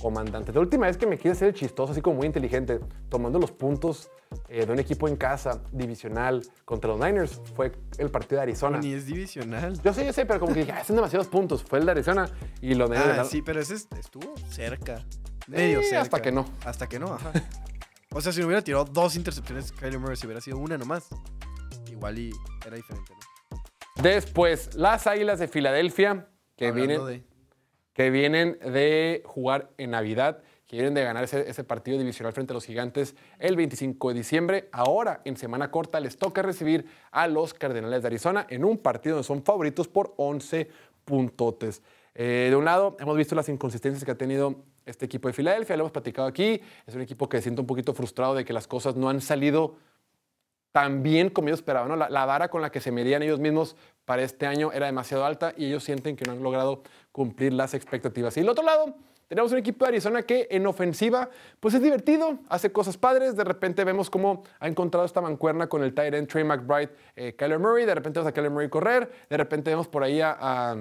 comandantes. La última vez que me quise hacer el chistoso, así como muy inteligente, tomando los puntos eh, de un equipo en casa, divisional, contra los Niners, fue el partido de Arizona. Ni es divisional. Yo sé, yo sé, pero como que dije, ah, son demasiados puntos. Fue el de Arizona y los Niners Ah, ganaron. sí, pero ese est- estuvo cerca. Medio Eh, cerca. hasta que no. Hasta que no, ajá. [laughs] O sea, si no hubiera tirado dos intercepciones Kyler Murray, si hubiera sido una nomás, igual y era diferente, ¿no? Después, las Águilas de Filadelfia, que Hablando vienen, de- que vienen de jugar en Navidad, que vienen de ganar ese, partido divisional frente a los Gigantes el 25 de diciembre. Ahora, en semana corta, les toca recibir a los Cardenales de Arizona en un partido donde son favoritos por 11 puntotes. Eh, de un lado, hemos visto las inconsistencias que ha tenido este equipo de Filadelfia, lo hemos platicado aquí. Es un equipo que se siente un poquito frustrado de que las cosas no han salido tan bien como ellos esperaban. La, la vara con la que se medían ellos mismos para este año era demasiado alta y ellos sienten que no han logrado cumplir las expectativas. Y del otro lado, tenemos un equipo de Arizona que en ofensiva, pues es divertido, hace cosas padres. De repente vemos cómo ha encontrado esta mancuerna con el tight end Trey McBride, eh, Kyler Murray. De repente vemos a Kyler Murray correr. De repente vemos por ahí a- a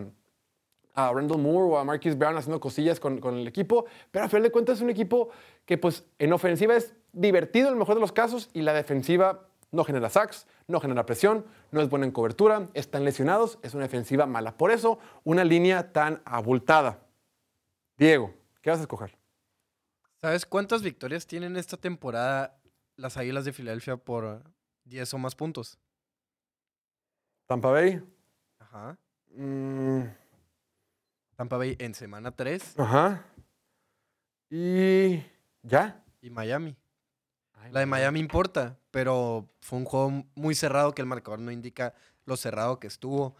a Randall Moore o a Marquis Brown haciendo cosillas con, con el equipo, pero a final de cuentas es un equipo que pues en ofensiva es divertido en el mejor de los casos y la defensiva no genera sacks, no genera presión, no es buena en cobertura, están lesionados, es una defensiva mala. Por eso, una línea tan abultada. Diego, ¿qué vas a escoger? ¿Sabes cuántas victorias tienen esta temporada las Águilas de Filadelfia por 10 o más puntos? Tampa Bay. Ajá. Mm, Tampa Bay en semana 3 ajá. Y ya. y Miami. La de Miami importa, pero fue un juego muy cerrado que el marcador no indica lo cerrado que estuvo.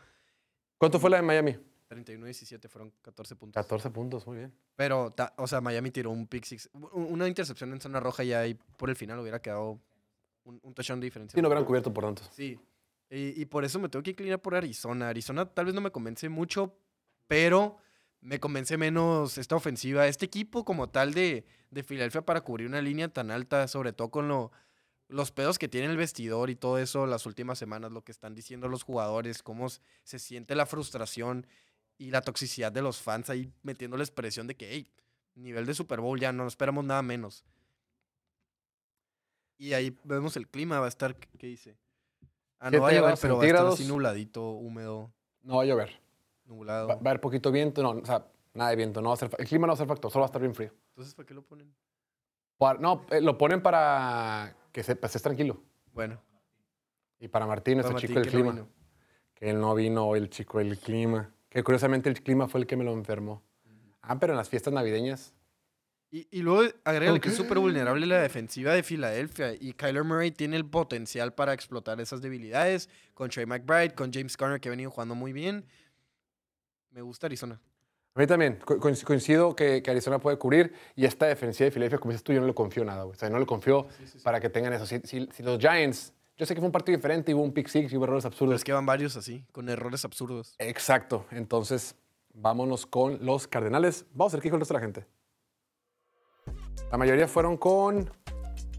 ¿Cuánto fue la de Miami? 31-17 fueron 14 puntos. 14 puntos, muy bien. Pero, o sea, Miami tiró un pick six, una intercepción en zona roja y ahí por el final hubiera quedado un, un touchdown de diferencia. Sí, no hubieran cubierto por tanto. Sí. Y, y por eso me tengo que inclinar por Arizona. Arizona tal vez no me convence mucho, pero me convence menos esta ofensiva. Este equipo como tal de, de Filadelfia para cubrir una línea tan alta, sobre todo con lo, los pedos que tiene el vestidor y todo eso las últimas semanas, lo que están diciendo los jugadores, cómo se siente la frustración y la toxicidad de los fans ahí metiéndoles presión de que, hey, nivel de Super Bowl ya no esperamos nada menos. Y ahí vemos el clima, va a estar, ¿qué dice? Ah, no va a llover, pero va a estar así nubladito, húmedo, No va a llover. nublado. Va, va a haber poquito viento, no, o sea, nada de viento. No va a ser, el clima no va a ser factor, solo va a estar bien frío. Entonces, ¿para qué lo ponen? Para- no, eh, lo ponen para que se, estés tranquilo. Bueno, Y para Martín, para chico Martín, del que no clima. Que él no vino hoy, el chico del clima. Que curiosamente el clima fue el que me lo enfermó. Ah, pero en las fiestas navideñas. Y, y luego agrégale que es súper vulnerable la defensiva de Filadelfia. Y Kyler Murray tiene el potencial para explotar esas debilidades. Con Trey McBride, con James Conner, que ha venido jugando muy bien. Me gusta Arizona. A mí también, co- coinc- coincido que, que Arizona puede cubrir y esta defensiva de Filadelfia, como dices tú, yo no le confío nada, güey. O sea, no le confío para que tengan eso. Si, si- si los Giants, yo sé que fue un partido diferente y hubo un pick six y hubo errores Pero absurdos. es que van varios así, con errores absurdos. Exacto. Entonces, vámonos con los Cardenales. Vamos a ver qué dijo el resto de la gente. La mayoría fueron con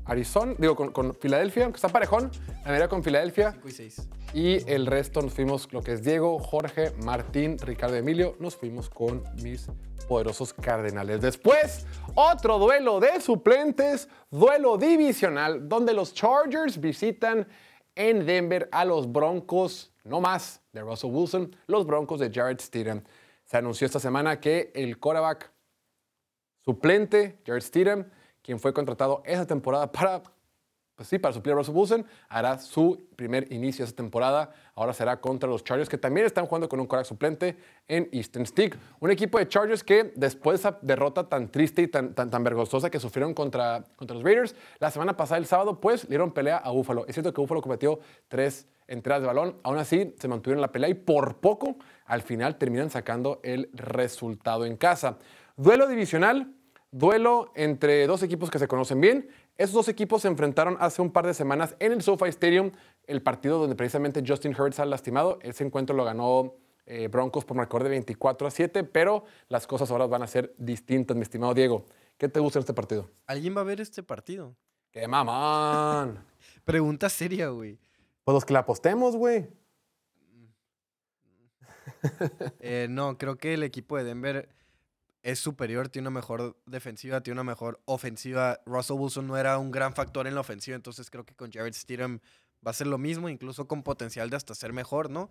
Arizona, digo, con, con Filadelfia, que está parejón. La mayoría con Filadelfia. 5 y 6. Y el resto nos fuimos, lo que es Diego, Jorge, Martín, Ricardo, Emilio, nos fuimos con mis poderosos Cardenales. Después, otro duelo de suplentes, duelo divisional, donde los Chargers visitan en Denver a los Broncos, no más de Russell Wilson, los Broncos de Jared Stidham. Se anunció esta semana que el quarterback suplente, Jared Stidham, quien fue contratado esa temporada para pues sí, para suplir a Russell Wilson, hará su primer inicio esta temporada. Ahora será contra los Chargers, que también están jugando con un coreback suplente en Eastern Stick. Un equipo de Chargers que después de esa derrota tan triste y tan, tan, vergonzosa que sufrieron contra, contra los Raiders, la semana pasada, el sábado, pues le dieron pelea a Buffalo. Es cierto que Buffalo cometió tres entradas de balón, aún así se mantuvieron la pelea y por poco al final terminan sacando el resultado en casa. Duelo divisional, duelo entre dos equipos que se conocen bien. Esos dos equipos se enfrentaron hace un par de semanas en el SoFi Stadium, el partido donde precisamente Justin Hurts ha lastimado. Ese encuentro lo ganó eh, Broncos por marcador de 24 a 7, pero las cosas ahora van a ser distintas, mi estimado Diego. ¿Qué te gusta en este partido? ¿Alguien va a ver este partido? ¡Qué mamón! [laughs] Pregunta seria, güey. Pues los que la apostemos, güey. [laughs] Eh, no, creo que el equipo de Denver es superior, tiene una mejor defensiva, tiene una mejor ofensiva. Russell Wilson no era un gran factor en la ofensiva, entonces creo que con Jared Stidham va a ser lo mismo, incluso con potencial de hasta ser mejor, ¿no?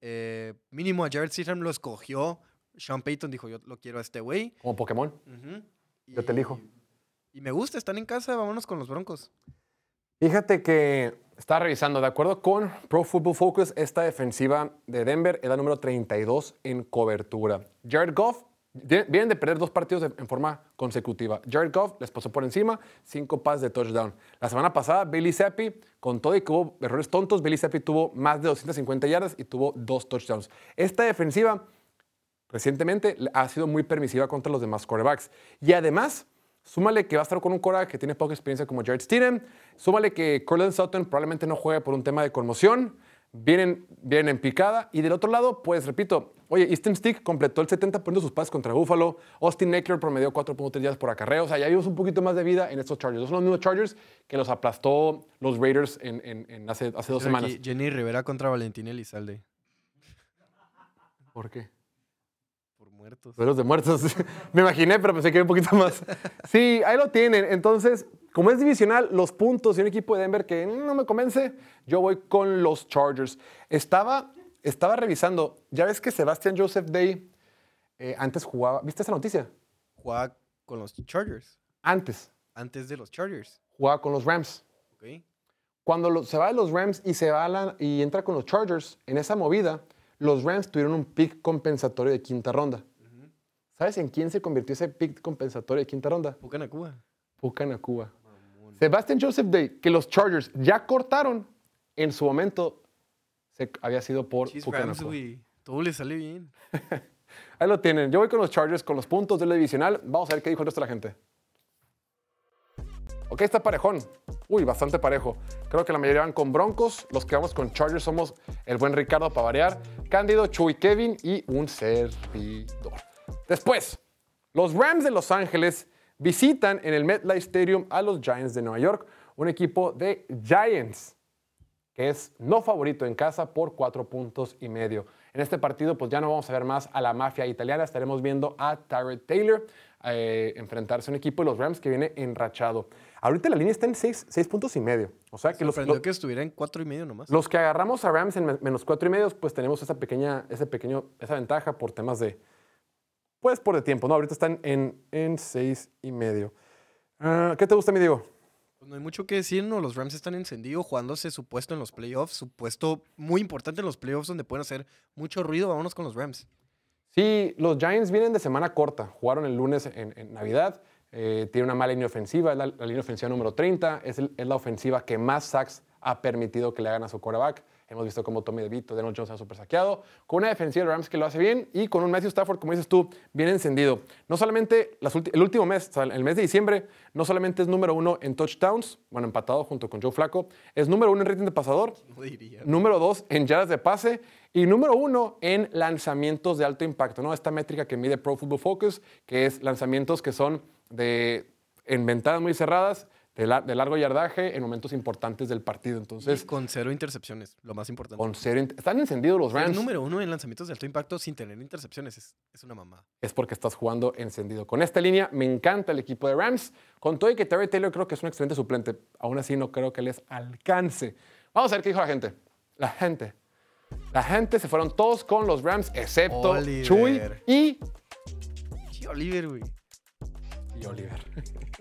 Eh, mínimo a Jared Stidham lo escogió. Sean Payton dijo, yo lo quiero a este güey. Como Pokémon. Yo te elijo. Y me gusta, están en casa, vámonos con los Broncos. Fíjate que estaba revisando, de acuerdo con Pro Football Focus, esta defensiva de Denver es la número 32 en cobertura. Jared Goff, vienen de perder dos partidos en forma consecutiva. Jared Goff les pasó por encima, cinco pases de touchdown. La semana pasada, Bailey Zappi, con todo y que hubo errores tontos, Bailey Zappi tuvo más de 250 yardas y tuvo dos touchdowns. Esta defensiva recientemente ha sido muy permisiva contra los demás quarterbacks. Y además, súmale que va a estar con un quarterback que tiene poca experiencia como Jared Stidham, súmale que Cortland Sutton probablemente no juegue por un tema de conmoción, vienen, vienen en picada. Y del otro lado, pues repito, oye, Easton Stick completó el 70% de sus pases contra Buffalo, Austin Eckler promedió 4.3 yardas por acarreo, o sea, ya vimos un poquito más de vida en estos Chargers. Son los mismos Chargers que los aplastó los Raiders en, en- en hace, hace dos semanas. Jenny Rivera contra Valentín Elizalde. ¿Por qué? Muertos. Duelos de muertos. Me imaginé, pero pensé que era un poquito más. [laughs] Sí, ahí lo tienen. Entonces, como es divisional, los puntos y un equipo de Denver que no me convence, yo voy con los Chargers. Estaba, estaba revisando, ya ves que Sebastian Joseph Day eh, antes jugaba, ¿viste esa noticia? Jugaba con los Chargers. Antes Antes de los Chargers. jugaba con los Rams. ¿ok? Cuando lo- se va de los Rams y se va la- y entra con los Chargers, en esa movida, los Rams tuvieron un pick compensatorio de quinta ronda. ¿Sabes en quién se convirtió ese pick compensatorio de quinta ronda? Pucan a Cuba. Pucan a Cuba. Sebastian Joseph Day, que los Chargers ya cortaron, en su momento se, había sido por Chis Pucan a Rams, Cuba. güey. Todo le sale bien. [laughs] Ahí lo tienen. Yo voy con los Chargers con los puntos de la divisional. Vamos a ver qué dijo el resto de la gente. Ok, está parejón. Uy, bastante parejo. Creo que la mayoría van con Broncos. Los que vamos con Chargers somos el buen Ricardo para variar, Cándido, Chuy, Kevin y un servidor. Después, los Rams de Los Ángeles visitan en el MetLife Stadium a los Giants de Nueva York, un equipo de Giants que es no favorito en casa por cuatro puntos y medio. En este partido, pues ya no vamos a ver más a la mafia italiana, estaremos viendo a Tyrod Taylor eh, enfrentarse a un equipo de los Rams que viene enrachado. Ahorita la línea está en seis, seis puntos y medio. O sea que los, que estuviera en cuatro y medio nomás. los que agarramos a Rams en me- menos cuatro y medio, pues tenemos esa pequeña, ese pequeño, esa ventaja por temas de, pues por de tiempo, ¿no? Ahorita están en, en seis y medio. Ah, ¿Qué te gusta, mi Diego? Pues no hay mucho que decir, ¿no? Los Rams están encendidos, jugándose su puesto en los playoffs, su puesto muy importante en los playoffs donde pueden hacer mucho ruido. Vámonos con los Rams. Sí, los Giants vienen de semana corta. Jugaron el lunes en, en Navidad. eh, tiene una mala línea ofensiva. Es la, la línea ofensiva número 30. Es, el- es la ofensiva que más sacks ha permitido que le hagan a su quarterback. Hemos visto cómo Tommy DeVito, Daniel Jones ha super saqueado. Con una defensiva de Rams que lo hace bien y con un Matthew Stafford, como dices tú, bien encendido. No solamente las el último mes, o sea, el mes de diciembre, no solamente es número uno en touchdowns, bueno, empatado junto con Joe Flacco, es número uno en rating de pasador, No diría. Número dos en yardas de pase. Y número uno en lanzamientos de alto impacto, ¿no? Esta métrica que mide Pro Football Focus, que es lanzamientos que son de, en ventanas muy cerradas, de, la- de largo yardaje, en momentos importantes del partido. Y Entonces, con cero intercepciones, lo más importante. con cero están encendidos los Rams. número uno en lanzamientos de alto impacto sin tener intercepciones es, es una mamada. Es porque estás jugando encendido. Con esta línea, me encanta el equipo de Rams. Con todo y que Terry Taylor creo que es un excelente suplente. Aún así, no creo que les alcance. Vamos a ver qué dijo la gente. La gente. La gente se fueron todos con los Rams, excepto Oliver. Chuy y Oliver, güey. Y Oliver.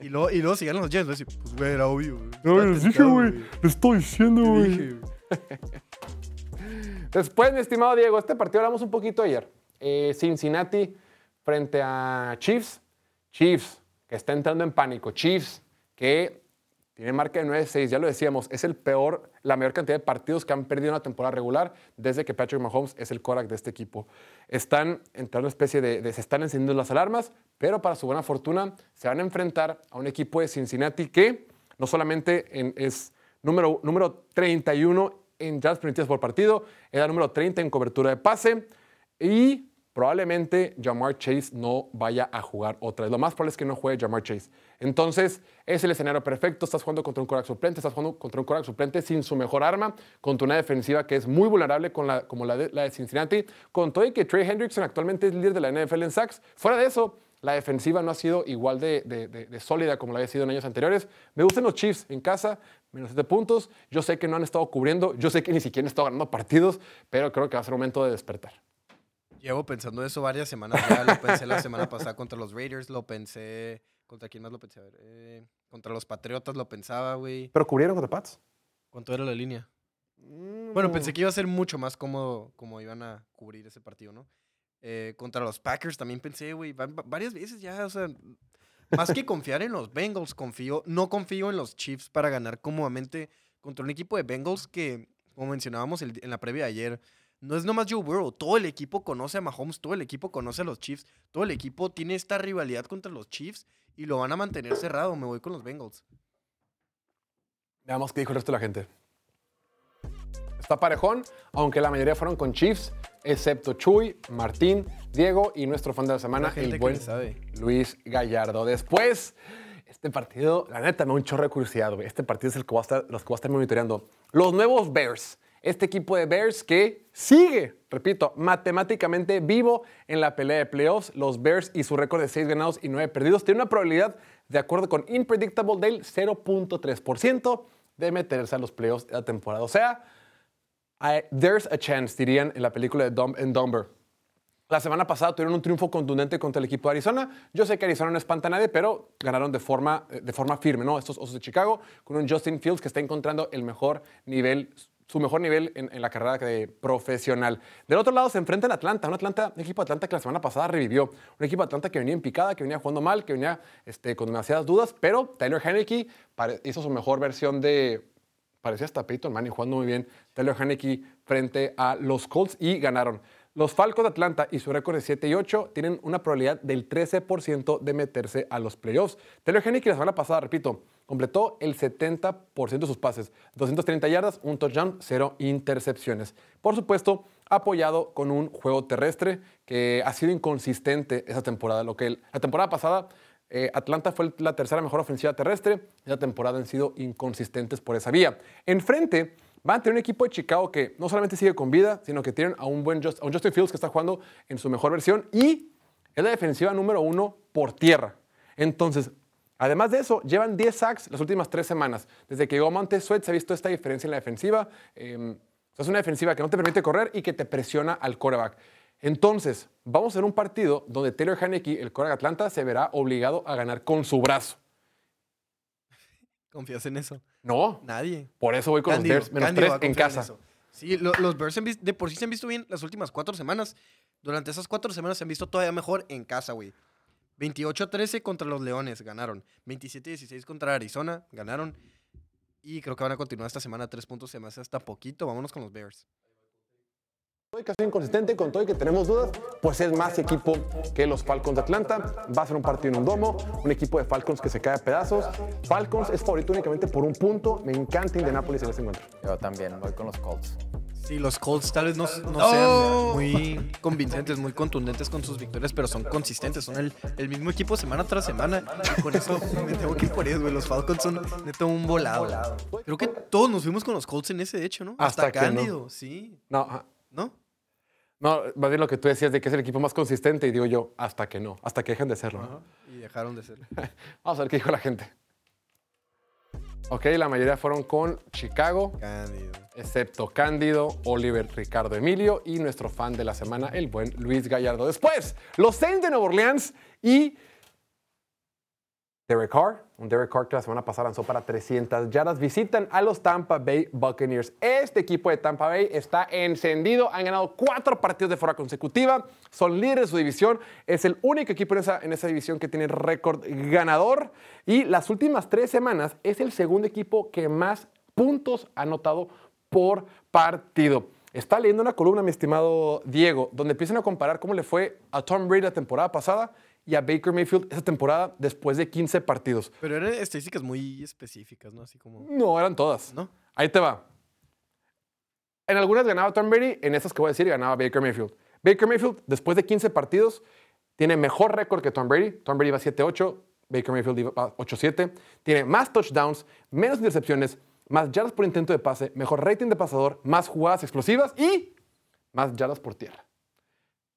Y luego, y luego si ganan los Jets, voy a decir, pues güey, era obvio. güey. No, les dije, güey. Le estoy diciendo, güey. Después, mi estimado Diego, este partido hablamos un poquito ayer. Eh, Cincinnati frente a Chiefs. Chiefs, que está entrando en pánico. Chiefs, que tiene marca de 9-6, ya lo decíamos, es el peor, la mayor cantidad de partidos que han perdido en una temporada regular desde que Patrick Mahomes es el Korak de este equipo. Están entrando en una especie de, se están encendiendo las alarmas, pero para su buena fortuna se van a enfrentar a un equipo de Cincinnati que no solamente en- es número, número 31 en yardas permitidas por partido, era número 30 en cobertura de pase y probablemente Jamar Chase no vaya a jugar otra vez. Lo más probable es que no juegue Jamar Chase. Entonces, es el escenario perfecto. Estás jugando contra un coreback suplente, estás jugando contra un coreback suplente sin su mejor arma, contra una defensiva que es muy vulnerable con como la de, la de Cincinnati, con todo que Trey Hendrickson actualmente es líder de la NFL en sacks. Fuera de eso, la defensiva no ha sido igual de sólida como la había sido en años anteriores. Me gustan los Chiefs en casa, menos 7 puntos. Yo sé que no han estado cubriendo, yo sé que ni siquiera han estado ganando partidos, pero creo que va a ser momento de despertar. Llevo pensando eso varias semanas ya. Lo pensé la semana pasada contra los Raiders, lo pensé. ¿Contra quién más lo pensé? A ver, eh, contra los Patriotas lo pensaba, güey. ¿Pero cubrieron contra Pats? ¿Cuánto era la línea? Mm. Bueno, pensé que iba a ser mucho más cómodo como iban a cubrir ese partido, ¿no? Eh, contra los Packers también pensé, güey, va- va- varias veces ya, o sea, más que confiar en los Bengals, confío, no confío en los Chiefs para ganar cómodamente contra un equipo de Bengals que, como mencionábamos el- en la previa de ayer, no es nomás Joe Burrow, todo el equipo conoce a Mahomes, todo el equipo conoce a los Chiefs, todo el equipo tiene esta rivalidad contra los Chiefs y lo van a mantener cerrado, me voy con los Bengals. Veamos qué dijo el resto de la gente. Está parejón, aunque la mayoría fueron con Chiefs, excepto Chuy, Martín, Diego y nuestro fan de la semana, gente el buen sabe. Luis Gallardo. Después, este partido, la neta, me da un chorro de curiosidad, güey. Este partido es el que voy a estar, los que voy a estar monitoreando. Los nuevos Bears. Este equipo de Bears que sigue, repito, matemáticamente vivo en la pelea de playoffs. Los Bears y su récord de 6 ganados y 9 perdidos tienen una probabilidad, de acuerdo con Unpredictable, del 0.3% de meterse a los playoffs de la temporada. O sea, I- there's a chance, dirían en la película de Dumb and Dumber. La semana pasada tuvieron un triunfo contundente contra el equipo de Arizona. Yo sé que Arizona no espanta a nadie, pero ganaron de forma, eh, de forma firme, ¿no? Estos Osos de Chicago, con un Justin Fields que está encontrando el mejor nivel, su mejor nivel en, la carrera de profesional. Del otro lado se enfrentan a Atlanta, un, Atlanta, un equipo de Atlanta que la semana pasada revivió. Un equipo de Atlanta que venía en picada, que venía jugando mal, que venía este, con demasiadas dudas, pero Tyler pare- hizo su mejor versión de, parecía hasta Peyton Manning jugando muy bien. Taylor Haneke frente a los Colts y ganaron. Los Falcons de Atlanta y su récord de 7 y 8 tienen una probabilidad del 13% de meterse a los playoffs. Taylor Haneke la semana pasada, repito, completó el 70% de sus pases. 230 yardas, un touchdown, cero intercepciones. Por supuesto, apoyado con un juego terrestre que ha sido inconsistente esa temporada. Lo que la temporada pasada eh, Atlanta fue la tercera mejor ofensiva terrestre. Esta temporada han sido inconsistentes por esa vía. Enfrente van a tener un equipo de Chicago que no solamente sigue con vida, sino que tienen a un buen Just- a un Justin Fields que está jugando en su mejor versión y es la defensiva número uno por tierra. Entonces, además de eso, llevan 10 sacks las últimas tres semanas. Desde que llegó Montez Sweat se ha visto esta diferencia en la defensiva. Eh, es una defensiva que no te permite correr y que te presiona al quarterback. Entonces, vamos a ver un partido donde Taylor Haneke, el de Atlanta, se verá obligado a ganar con su brazo. ¿Confías en eso? No, Nadie. por eso voy con Cándido, los Bears, menos Cándido tres en casa. eso. Sí, lo- los Bears han de por sí se han visto bien las últimas cuatro semanas. Durante esas cuatro semanas se han visto todavía mejor en casa, güey. 28-13 contra los Leones, ganaron. 27-16 contra Arizona, ganaron. Y creo que van a continuar esta semana. Tres puntos se me hace hasta poquito. Vámonos con los Bears. Todo que ha sido inconsistente, con todo y que tenemos dudas, pues es más equipo que los Falcons de Atlanta. Va a ser un partido en un domo, un equipo de Falcons que se cae a pedazos. Falcons es favorito únicamente por un punto. Me encanta Indianapolis en este encuentro. Yo también voy con los Colts. Sí, los Colts tal vez no, no sean muy convincentes, muy contundentes con sus victorias, pero son consistentes. Son el, el mismo equipo semana tras semana. Y con eso [laughs] me tengo que ir por ellos, güey. Los Falcons son neto un volado. Creo que todos nos fuimos con los Colts en ese, hecho, ¿no? Hasta Hasta, que no. Cándido, sí. No, ajá. ¿No? no, más bien lo que tú decías de que es el equipo más consistente y digo yo, hasta que no, hasta que dejen de serlo. ¿no? Y dejaron de ser. [laughs] Vamos a ver qué dijo la gente. Ok, la mayoría fueron con Chicago, Cándido. excepto Cándido, Oliver, Ricardo Emilio y nuestro fan de la semana, el buen Luis Gallardo. Después, los Saints de Nueva Orleans y Derek Carr, un Derek Carr que la semana pasada lanzó para 300 yardas. Visitan a los Tampa Bay Buccaneers. Este equipo de Tampa Bay está encendido. Han ganado cuatro partidos de forma consecutiva. Son líderes de su división. Es el único equipo en esa, en esa división que tiene récord ganador. Y las últimas tres semanas es el segundo equipo que más puntos ha anotado por partido. Está leyendo una columna, mi estimado Diego, donde empiezan a comparar cómo le fue a Tom Brady la temporada pasada y a Baker Mayfield esa temporada después de 15 partidos. Pero eran estadísticas muy específicas, ¿no? Así como. No, eran todas. ¿No? Ahí te va. En algunas ganaba Tom Brady, en esas que voy a decir ganaba Baker Mayfield. Baker Mayfield, después de 15 partidos, tiene mejor récord que Tom Brady. Tom Brady va 7-8, Baker Mayfield va 8-7. Tiene más touchdowns, menos intercepciones, más yardas por intento de pase, mejor rating de pasador, más jugadas explosivas y más yardas por tierra.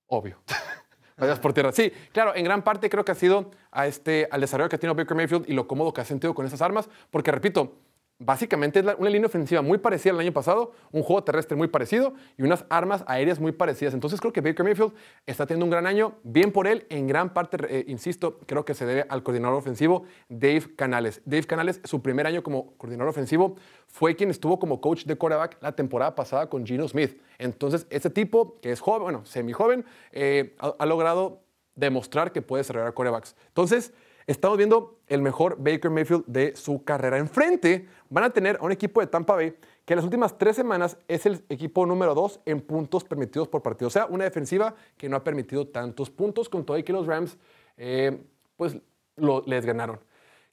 Obvio. [laughs] yardas por tierra. Sí, claro, en gran parte creo que ha sido a este, al desarrollo que ha tenido Baker Mayfield y lo cómodo que ha sentido con esas armas, porque repito, básicamente es una línea ofensiva muy parecida al año pasado, un juego terrestre muy parecido y unas armas aéreas muy parecidas. Entonces creo que Baker Mayfield está teniendo un gran año, bien por él, en gran parte, eh, insisto, creo que se debe al coordinador ofensivo Dave Canales. Dave Canales, su primer año como coordinador ofensivo, fue quien estuvo como coach de quarterback la temporada pasada con Gino Smith. Entonces, ese tipo, que es joven, bueno, semi-joven, eh, ha, logrado demostrar que puede desarrollar quarterbacks. Entonces, estamos viendo el mejor Baker Mayfield de su carrera. Enfrente van a tener a un equipo de Tampa Bay que en las últimas tres semanas es el equipo número dos en puntos permitidos por partido. O sea, una defensiva que no ha permitido tantos puntos, con todo y que los Rams, eh, pues, les ganaron.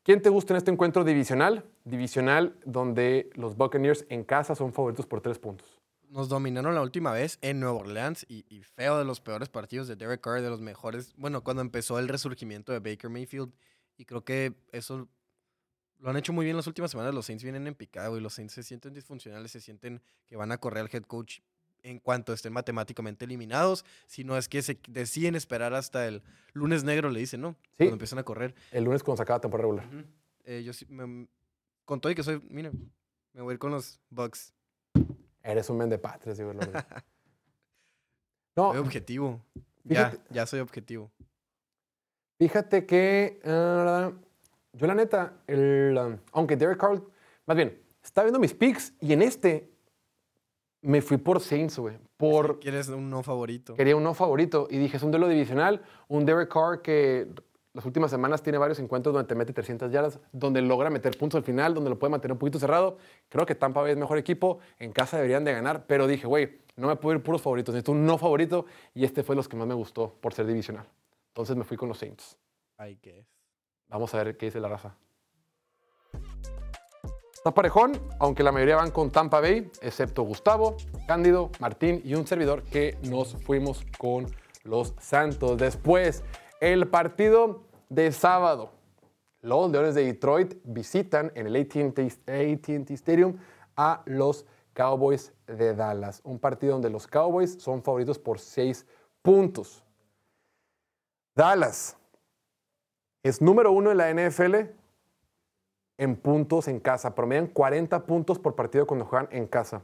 ¿Quién te gusta en este encuentro divisional? Divisional donde los Buccaneers en casa son favoritos por tres puntos. Nos dominaron la última vez en Nueva Orleans y, y feo de los peores partidos de Derek Carr, de los mejores. Bueno, cuando empezó el resurgimiento de Baker Mayfield. Y creo que eso lo han hecho muy bien las últimas semanas. Los Saints vienen en picado y los Saints se sienten disfuncionales, se sienten que van a correr al head coach en cuanto estén matemáticamente eliminados. Si no es que se deciden esperar hasta el lunes negro, le dicen, ¿no? Sí. Cuando empiezan a correr. El lunes cuando se acaba la temporada regular. Eh, yo sí, me- con todo y que soy, mira, me voy a ir con los Bucks. Eres un men de patrias, digo. verdad. [laughs] Soy No, objetivo. Fíjate- Ya, ya soy objetivo. fíjate que ah, yo la neta, el, aunque Derek Carr, más bien, estaba viendo mis picks y en este me fui por Saints, güey. Por, ¿Quieres un no favorito? quería un no favorito y dije, es un duelo divisional, un Derek Carr que las últimas semanas tiene varios encuentros donde te mete 300 yardas, donde logra meter puntos al final, donde lo puede mantener un poquito cerrado. Creo que Tampa Bay es mejor equipo, en casa deberían de ganar, pero dije, güey, no me puedo ir puros favoritos, necesito un no favorito y este fue los que más me gustó por ser divisional. Entonces me fui con los Saints. I guess. Vamos a ver qué dice la raza. Está parejón, aunque la mayoría van con Tampa Bay, excepto Gustavo, Cándido, Martín y un servidor que nos fuimos con los Santos. Después, el partido de sábado. Los Leones de Detroit visitan en el AT&T Stadium a los Cowboys de Dallas. Un partido donde los Cowboys son favoritos por seis puntos. Dallas es número uno en la NFL en puntos en casa. Promedian 40 puntos por partido cuando juegan en casa.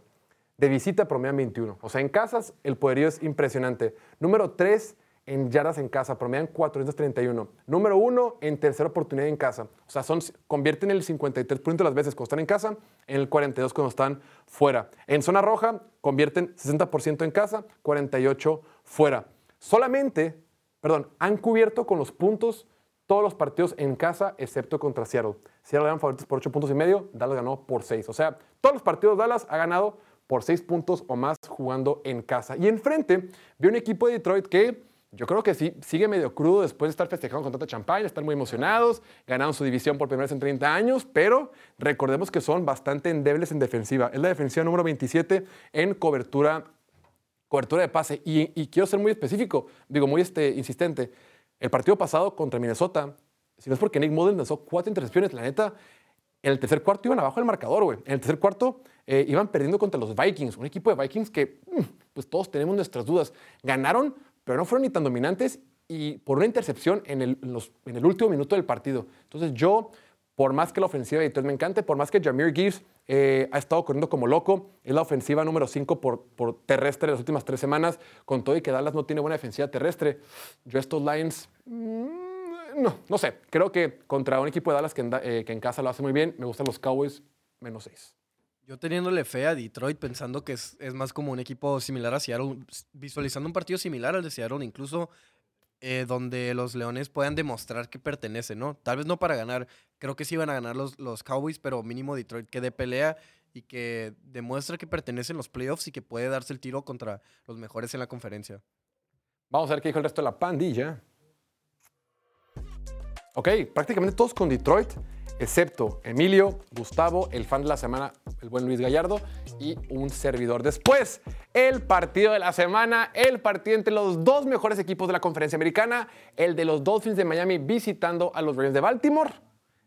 De visita promedian 21. O sea, en casas el poderío es impresionante. Número 3 en yardas en casa, promedian 431. Número 1 en tercera oportunidad en casa. O sea, son, convierten el 53% de las veces cuando están en casa, en el 42% cuando están fuera. En zona roja convierten 60% en casa, 48% fuera. Solamente, perdón, han cubierto con los puntos todos los partidos en casa, excepto contra Seattle. Seattle eran favoritos por 8 puntos y medio, Dallas ganó por 6. O sea, todos los partidos Dallas ha ganado por 6 puntos o más jugando en casa. Y enfrente vi un equipo de Detroit que yo creo que sí sigue medio crudo después de estar festejando con tanta champaña, están muy emocionados, ganaron su división por primera vez en 30 años, pero recordemos que son bastante endebles en defensiva. Es la defensiva número 27 en cobertura cobertura de pase. Y, y quiero ser muy específico, digo, muy este, insistente. El partido pasado contra Minnesota, si no es porque Nick Mullen lanzó cuatro intercepciones, la neta, en el tercer cuarto iban abajo del marcador, güey. En el tercer cuarto eh, iban perdiendo contra los Vikings, un equipo de Vikings que, mm, pues todos tenemos nuestras dudas. Ganaron, pero no fueron ni tan dominantes y por una intercepción en el, en el último minuto del partido. Entonces yo, por más que la ofensiva de Detroit me encante, por más que Jameer Gibbs eh, ha estado corriendo como loco, es la ofensiva número 5 por, terrestre las últimas tres semanas, con todo y que Dallas no tiene buena defensiva terrestre, yo estos Lions mm, no, no sé. Creo que contra un equipo de Dallas que en, eh, que en casa lo hace muy bien, me gustan los Cowboys menos 6. Yo teniéndole fe a Detroit, pensando que es, es más como un equipo similar a Seattle, visualizando un partido similar al de Seattle, incluso eh, donde los Leones puedan demostrar que pertenecen, ¿no? Tal vez no para ganar, creo que sí van a ganar los, los Cowboys, pero mínimo Detroit que dé pelea y que demuestra que pertenece en los playoffs y que puede darse el tiro contra los mejores en la conferencia. Vamos a ver qué dijo el resto de la pandilla. Ok, prácticamente todos con Detroit, excepto Emilio, Gustavo, el fan de la semana, el buen Luis Gallardo, y un servidor. Después, el partido de la semana, el partido entre los dos mejores equipos de la conferencia americana, el de los Dolphins de Miami visitando a los Ravens de Baltimore.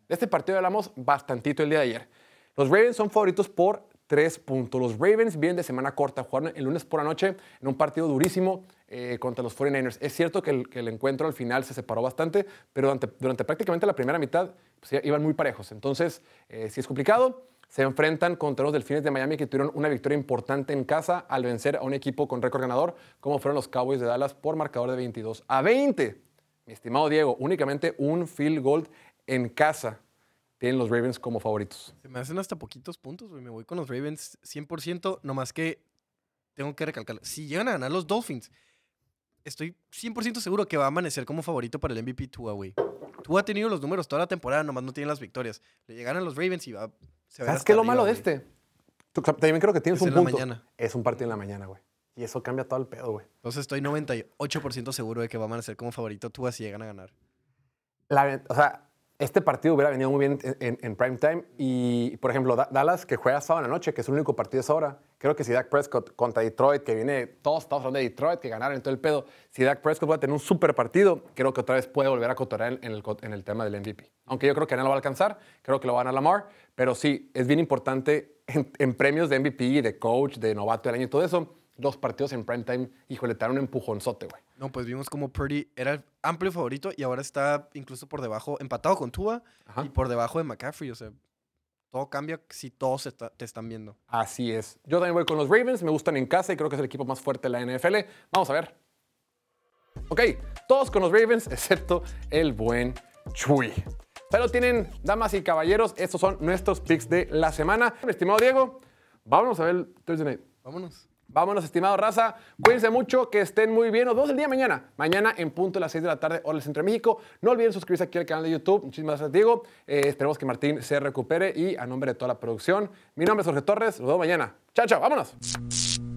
De este partido hablamos bastantito el día de ayer. Los Ravens son favoritos por tres puntos. Los Ravens vienen de semana corta, jugaron el lunes por la noche en un partido durísimo eh, contra los 49ers. Es cierto que el, encuentro al final se separó bastante, pero durante prácticamente la primera mitad pues, iban muy parejos. Entonces, eh, sí es complicado. Se enfrentan contra los Delfines de Miami que tuvieron una victoria importante en casa al vencer a un equipo con récord ganador, como fueron los Cowboys de Dallas por marcador de 22 a 20. Mi estimado Diego, únicamente un field goal en casa tienen los Ravens como favoritos. Se me hacen hasta poquitos puntos, güey. Me voy con los Ravens 100%, nomás que tengo que recalcar, si llegan a ganar los Dolphins, estoy 100% seguro que va a amanecer como favorito para el MVP Tua, güey. Tua ha tenido los números toda la temporada, nomás no tiene las victorias. Le llegan a los Ravens y va... Se va ¿Sabes qué es lo arriba, malo de güey. este? Tú también creo que tienes Es un en la punto. mañana. Es un partido en la mañana, güey. Y eso cambia todo el pedo, güey. Entonces estoy 98% seguro de que va a amanecer como favorito Tua si llegan a ganar. La- o sea, este partido hubiera venido muy bien en, en- en prime time. Y, por ejemplo, Da- Dallas, que juega sábado en la noche, que es el único partido de esa hora. Creo que si Dak Prescott contra Detroit, que viene, todos estamos hablando de Detroit, que ganaron en todo el pedo. Si Dak Prescott va a tener un super partido, creo que otra vez puede volver a cotorear en el, en el tema del MVP. Aunque yo creo que no lo va a alcanzar, creo que lo va a ganar Lamar. Pero sí, es bien importante en, en premios de MVP, de coach, de novato del año y todo eso. Los partidos en prime time, híjole, te dan un empujonzote, güey. No, pues vimos como Purdy era el amplio favorito y ahora está incluso por debajo, empatado con Tua Ajá. y por debajo de McCaffrey. O sea, todo cambia si todos está- te están viendo. Así es. Yo también voy con los Ravens, me gustan en casa y creo que es el equipo más fuerte de la NFL. Vamos a ver. Ok, todos con los Ravens, [laughs] excepto el buen Chuy. Pero tienen, damas y caballeros, estos son nuestros picks de la semana. Mi estimado Diego, vámonos a ver el Thursday Night. Vámonos. Vámonos, estimado raza. Cuídense mucho, que estén muy bien. Nos vemos el día de mañana. Mañana en punto a las 6 de la tarde, hora del Centro de México. No olviden suscribirse aquí al canal de YouTube. Muchísimas gracias, Diego. Eh, esperemos que Martín se recupere y a nombre de toda la producción. Mi nombre es Jorge Torres. Nos vemos mañana. Chao, chao. Vámonos.